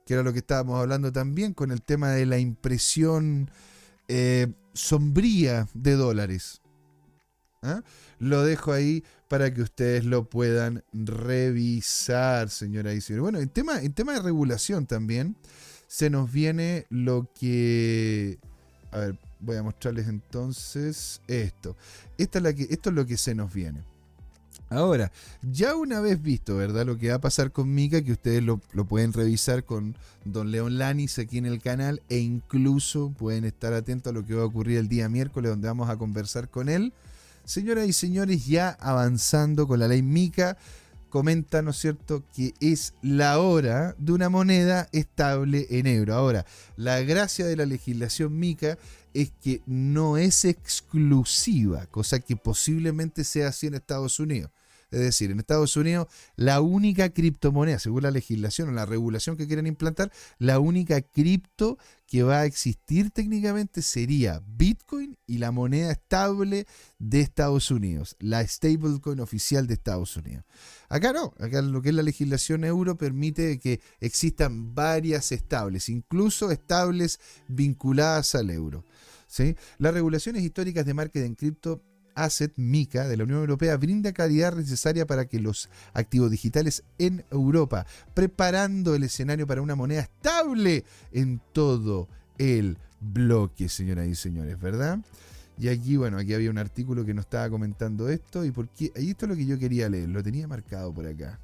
que era lo que estábamos hablando también con el tema de la impresión eh, sombría de dólares. ¿Ah? Lo dejo ahí para que ustedes lo puedan revisar, señora y señores. Bueno, en tema, en tema de regulación también se nos viene lo que... A ver, voy a mostrarles entonces esto. Esta es la que, esto es lo que se nos viene. Ahora, ya una vez visto, ¿verdad? Lo que va a pasar con Mika, que ustedes lo, lo, pueden revisar con Don León Lanis aquí en el canal e incluso pueden estar atentos a lo que va a ocurrir el día miércoles donde vamos a conversar con él. Señoras y señores, ya avanzando con la ley Mica, comenta, ¿no es cierto?, que es la hora de una moneda estable en euro. Ahora, la gracia de la legislación Mica es que no es exclusiva, cosa que posiblemente sea así en Estados Unidos. Es decir, en Estados Unidos la única criptomoneda, según la legislación o la regulación que quieren implantar, la única cripto que va a existir técnicamente sería Bitcoin y la moneda estable de Estados Unidos, la stablecoin oficial de Estados Unidos. Acá no, acá lo que es la legislación euro permite que existan varias estables, incluso estables vinculadas al euro. ¿sí? Las regulaciones históricas de marketing cripto Asset MICA de la Unión Europea brinda calidad necesaria para que los activos digitales en Europa, preparando el escenario para una moneda estable en todo el bloque, señoras y señores, ¿verdad? Y aquí, bueno, aquí había un artículo que nos estaba comentando esto y por qué, y esto es lo que yo quería leer, lo tenía marcado por acá.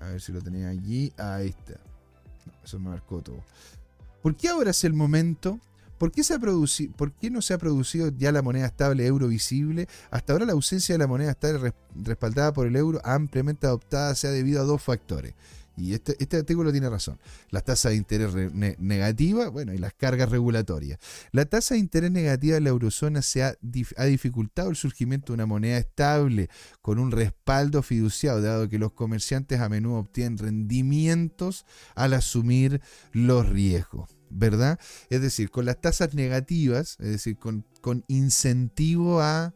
A ver si lo tenía allí. Ahí está. No, eso me marcó todo. ¿Por qué ahora es el momento ¿Por qué, se ha ¿Por qué no se ha producido ya la moneda estable euro visible? Hasta ahora la ausencia de la moneda estable respaldada por el euro ampliamente adoptada se ha debido a dos factores. Y este, este artículo tiene razón. La tasa de interés negativa, bueno, y las cargas regulatorias. La tasa de interés negativa de la eurozona se ha, ha, dificultado el surgimiento de una moneda estable con un respaldo fiduciado, dado que los comerciantes a menudo obtienen rendimientos al asumir los riesgos. ¿Verdad? Es decir, con las tasas negativas, es decir, con, con incentivo a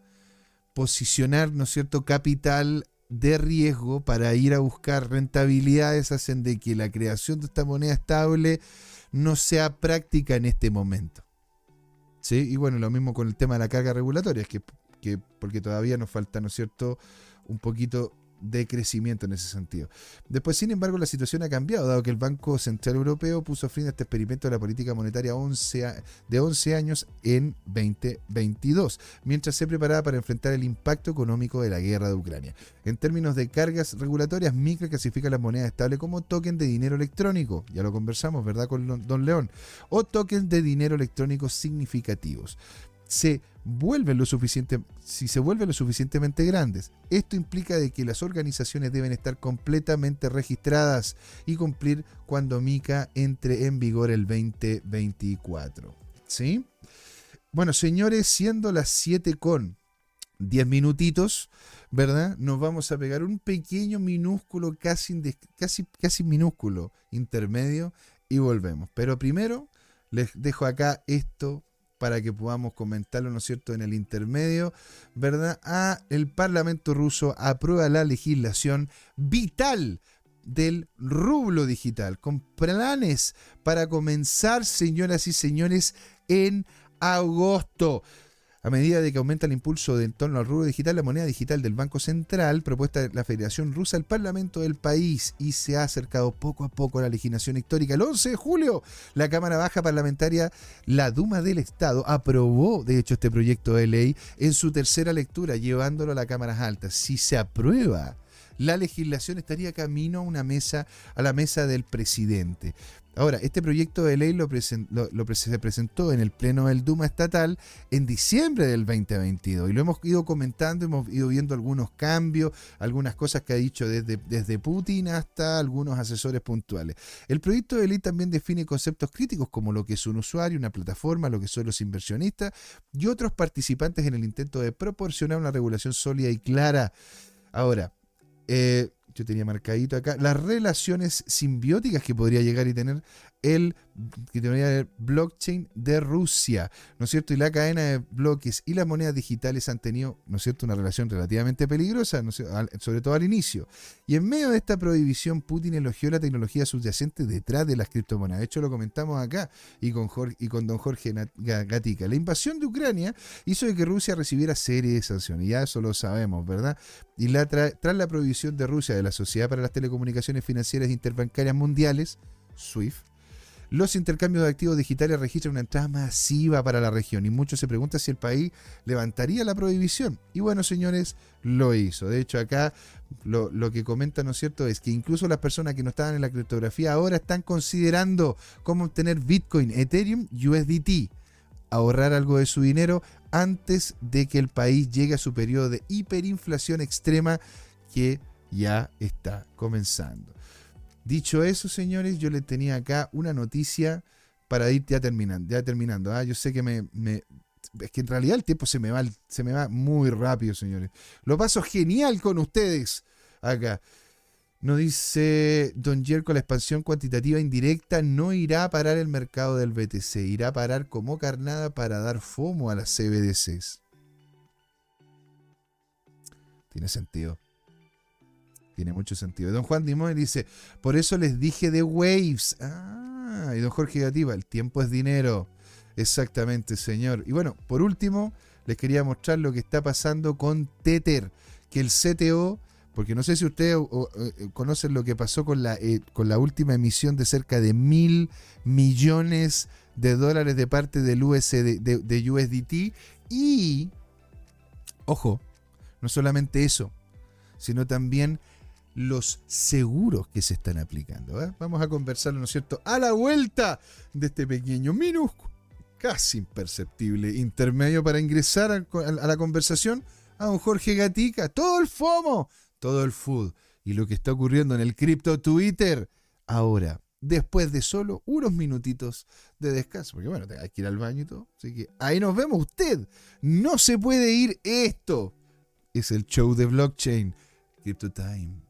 posicionar, ¿no es cierto?, capital de riesgo para ir a buscar rentabilidades hacen de que la creación de esta moneda estable no sea práctica en este momento. ¿Sí? Y bueno, lo mismo con el tema de la carga regulatoria, es que, que porque todavía nos falta, ¿no es cierto?, un poquito de crecimiento en ese sentido. Después, sin embargo, la situación ha cambiado, dado que el Banco Central Europeo puso fin a este experimento de la política monetaria 11 de 11 años en 2022, mientras se preparaba para enfrentar el impacto económico de la guerra de Ucrania. En términos de cargas regulatorias, Micro clasifica la moneda estable como token de dinero electrónico, ya lo conversamos, ¿verdad?, con Don León, o tokens de dinero electrónico significativos se vuelven lo suficiente, si se vuelven lo suficientemente grandes. Esto implica de que las organizaciones deben estar completamente registradas y cumplir cuando MICA entre en vigor el 2024. ¿Sí? Bueno, señores, siendo las 7 con 10 minutitos, ¿verdad? Nos vamos a pegar un pequeño minúsculo, casi, casi, casi minúsculo intermedio y volvemos. Pero primero les dejo acá esto para que podamos comentarlo, ¿no es cierto?, en el intermedio, ¿verdad? Ah, el Parlamento ruso aprueba la legislación vital del rublo digital, con planes para comenzar, señoras y señores, en agosto. A medida de que aumenta el impulso de en torno al rubro digital, la moneda digital del Banco Central, propuesta de la Federación Rusa, el Parlamento del país y se ha acercado poco a poco a la legislación histórica. El 11 de julio, la Cámara Baja Parlamentaria, la Duma del Estado, aprobó, de hecho, este proyecto de ley en su tercera lectura, llevándolo a la Cámara Alta. Si se aprueba, la legislación estaría camino a una mesa, a la mesa del presidente. Ahora, este proyecto de ley lo, se presentó en el Pleno del Duma Estatal en diciembre del 2022 y lo hemos ido comentando, hemos ido viendo algunos cambios, algunas cosas que ha dicho desde, desde Putin hasta algunos asesores puntuales. El proyecto de ley también define conceptos críticos como lo que es un usuario, una plataforma, lo que son los inversionistas y otros participantes en el intento de proporcionar una regulación sólida y clara. Ahora, eh, yo tenía marcadito acá, las relaciones simbióticas que podría llegar y tener el blockchain de Rusia, ¿no es cierto? Y la cadena de bloques y las monedas digitales han tenido, ¿no es cierto?, una relación relativamente peligrosa, sobre todo al inicio. Y en medio de esta prohibición, Putin elogió la tecnología subyacente detrás de las criptomonedas. De hecho, lo comentamos acá y con, don Jorge Gatica. La invasión de Ucrania hizo que Rusia recibiera series de sanciones, ya eso lo sabemos, ¿verdad? Y tras la prohibición de Rusia de la Sociedad para las Telecomunicaciones Financieras Interbancarias Mundiales, SWIFT, los intercambios de activos digitales registran una entrada masiva para la región y muchos se preguntan si el país levantaría la prohibición. Y bueno, señores, lo hizo. De hecho, acá lo, que comentan, ¿no es cierto?, es que incluso las personas que no estaban en la criptografía ahora están considerando cómo obtener Bitcoin, Ethereum, USDT, ahorrar algo de su dinero antes de que el país llegue a su periodo de hiperinflación extrema que ya está comenzando. Dicho eso, señores, yo le tenía acá una noticia para ir ya terminando. Ya terminando ¿ah? Yo sé que me, Es que en realidad el tiempo se me, va, se me va muy rápido, señores. Lo paso genial con ustedes acá. Nos dice Don Jerko, la expansión cuantitativa indirecta no irá a parar el mercado del BTC, irá a parar como carnada para dar FOMO a las CBDCs. Tiene sentido. Tiene mucho sentido. Don Juan Dimón dice, por eso les dije de Waves. Ah, y don Jorge Gativa, el tiempo es dinero. Exactamente, señor. Y bueno, por último, les quería mostrar lo que está pasando con Tether, que el CTO, porque no sé si ustedes eh, conocen lo que pasó con la, eh, con la última emisión de cerca de mil millones de dólares de parte del USD, de USDT. Y, ojo, no solamente eso, sino también los seguros que se están aplicando. ¿eh? Vamos a conversarlo, ¿no es cierto?, a la vuelta de este pequeño, minúsculo, casi imperceptible intermedio para ingresar a, la conversación a don Jorge Gatica. Todo el FOMO, todo el food y lo que está ocurriendo en el cripto Twitter ahora. Después de solo unos minutitos de descanso, porque bueno, hay que ir al baño y todo. Así que ahí nos vemos. Usted no se puede ir. Esto es el show de blockchain. Crypto Time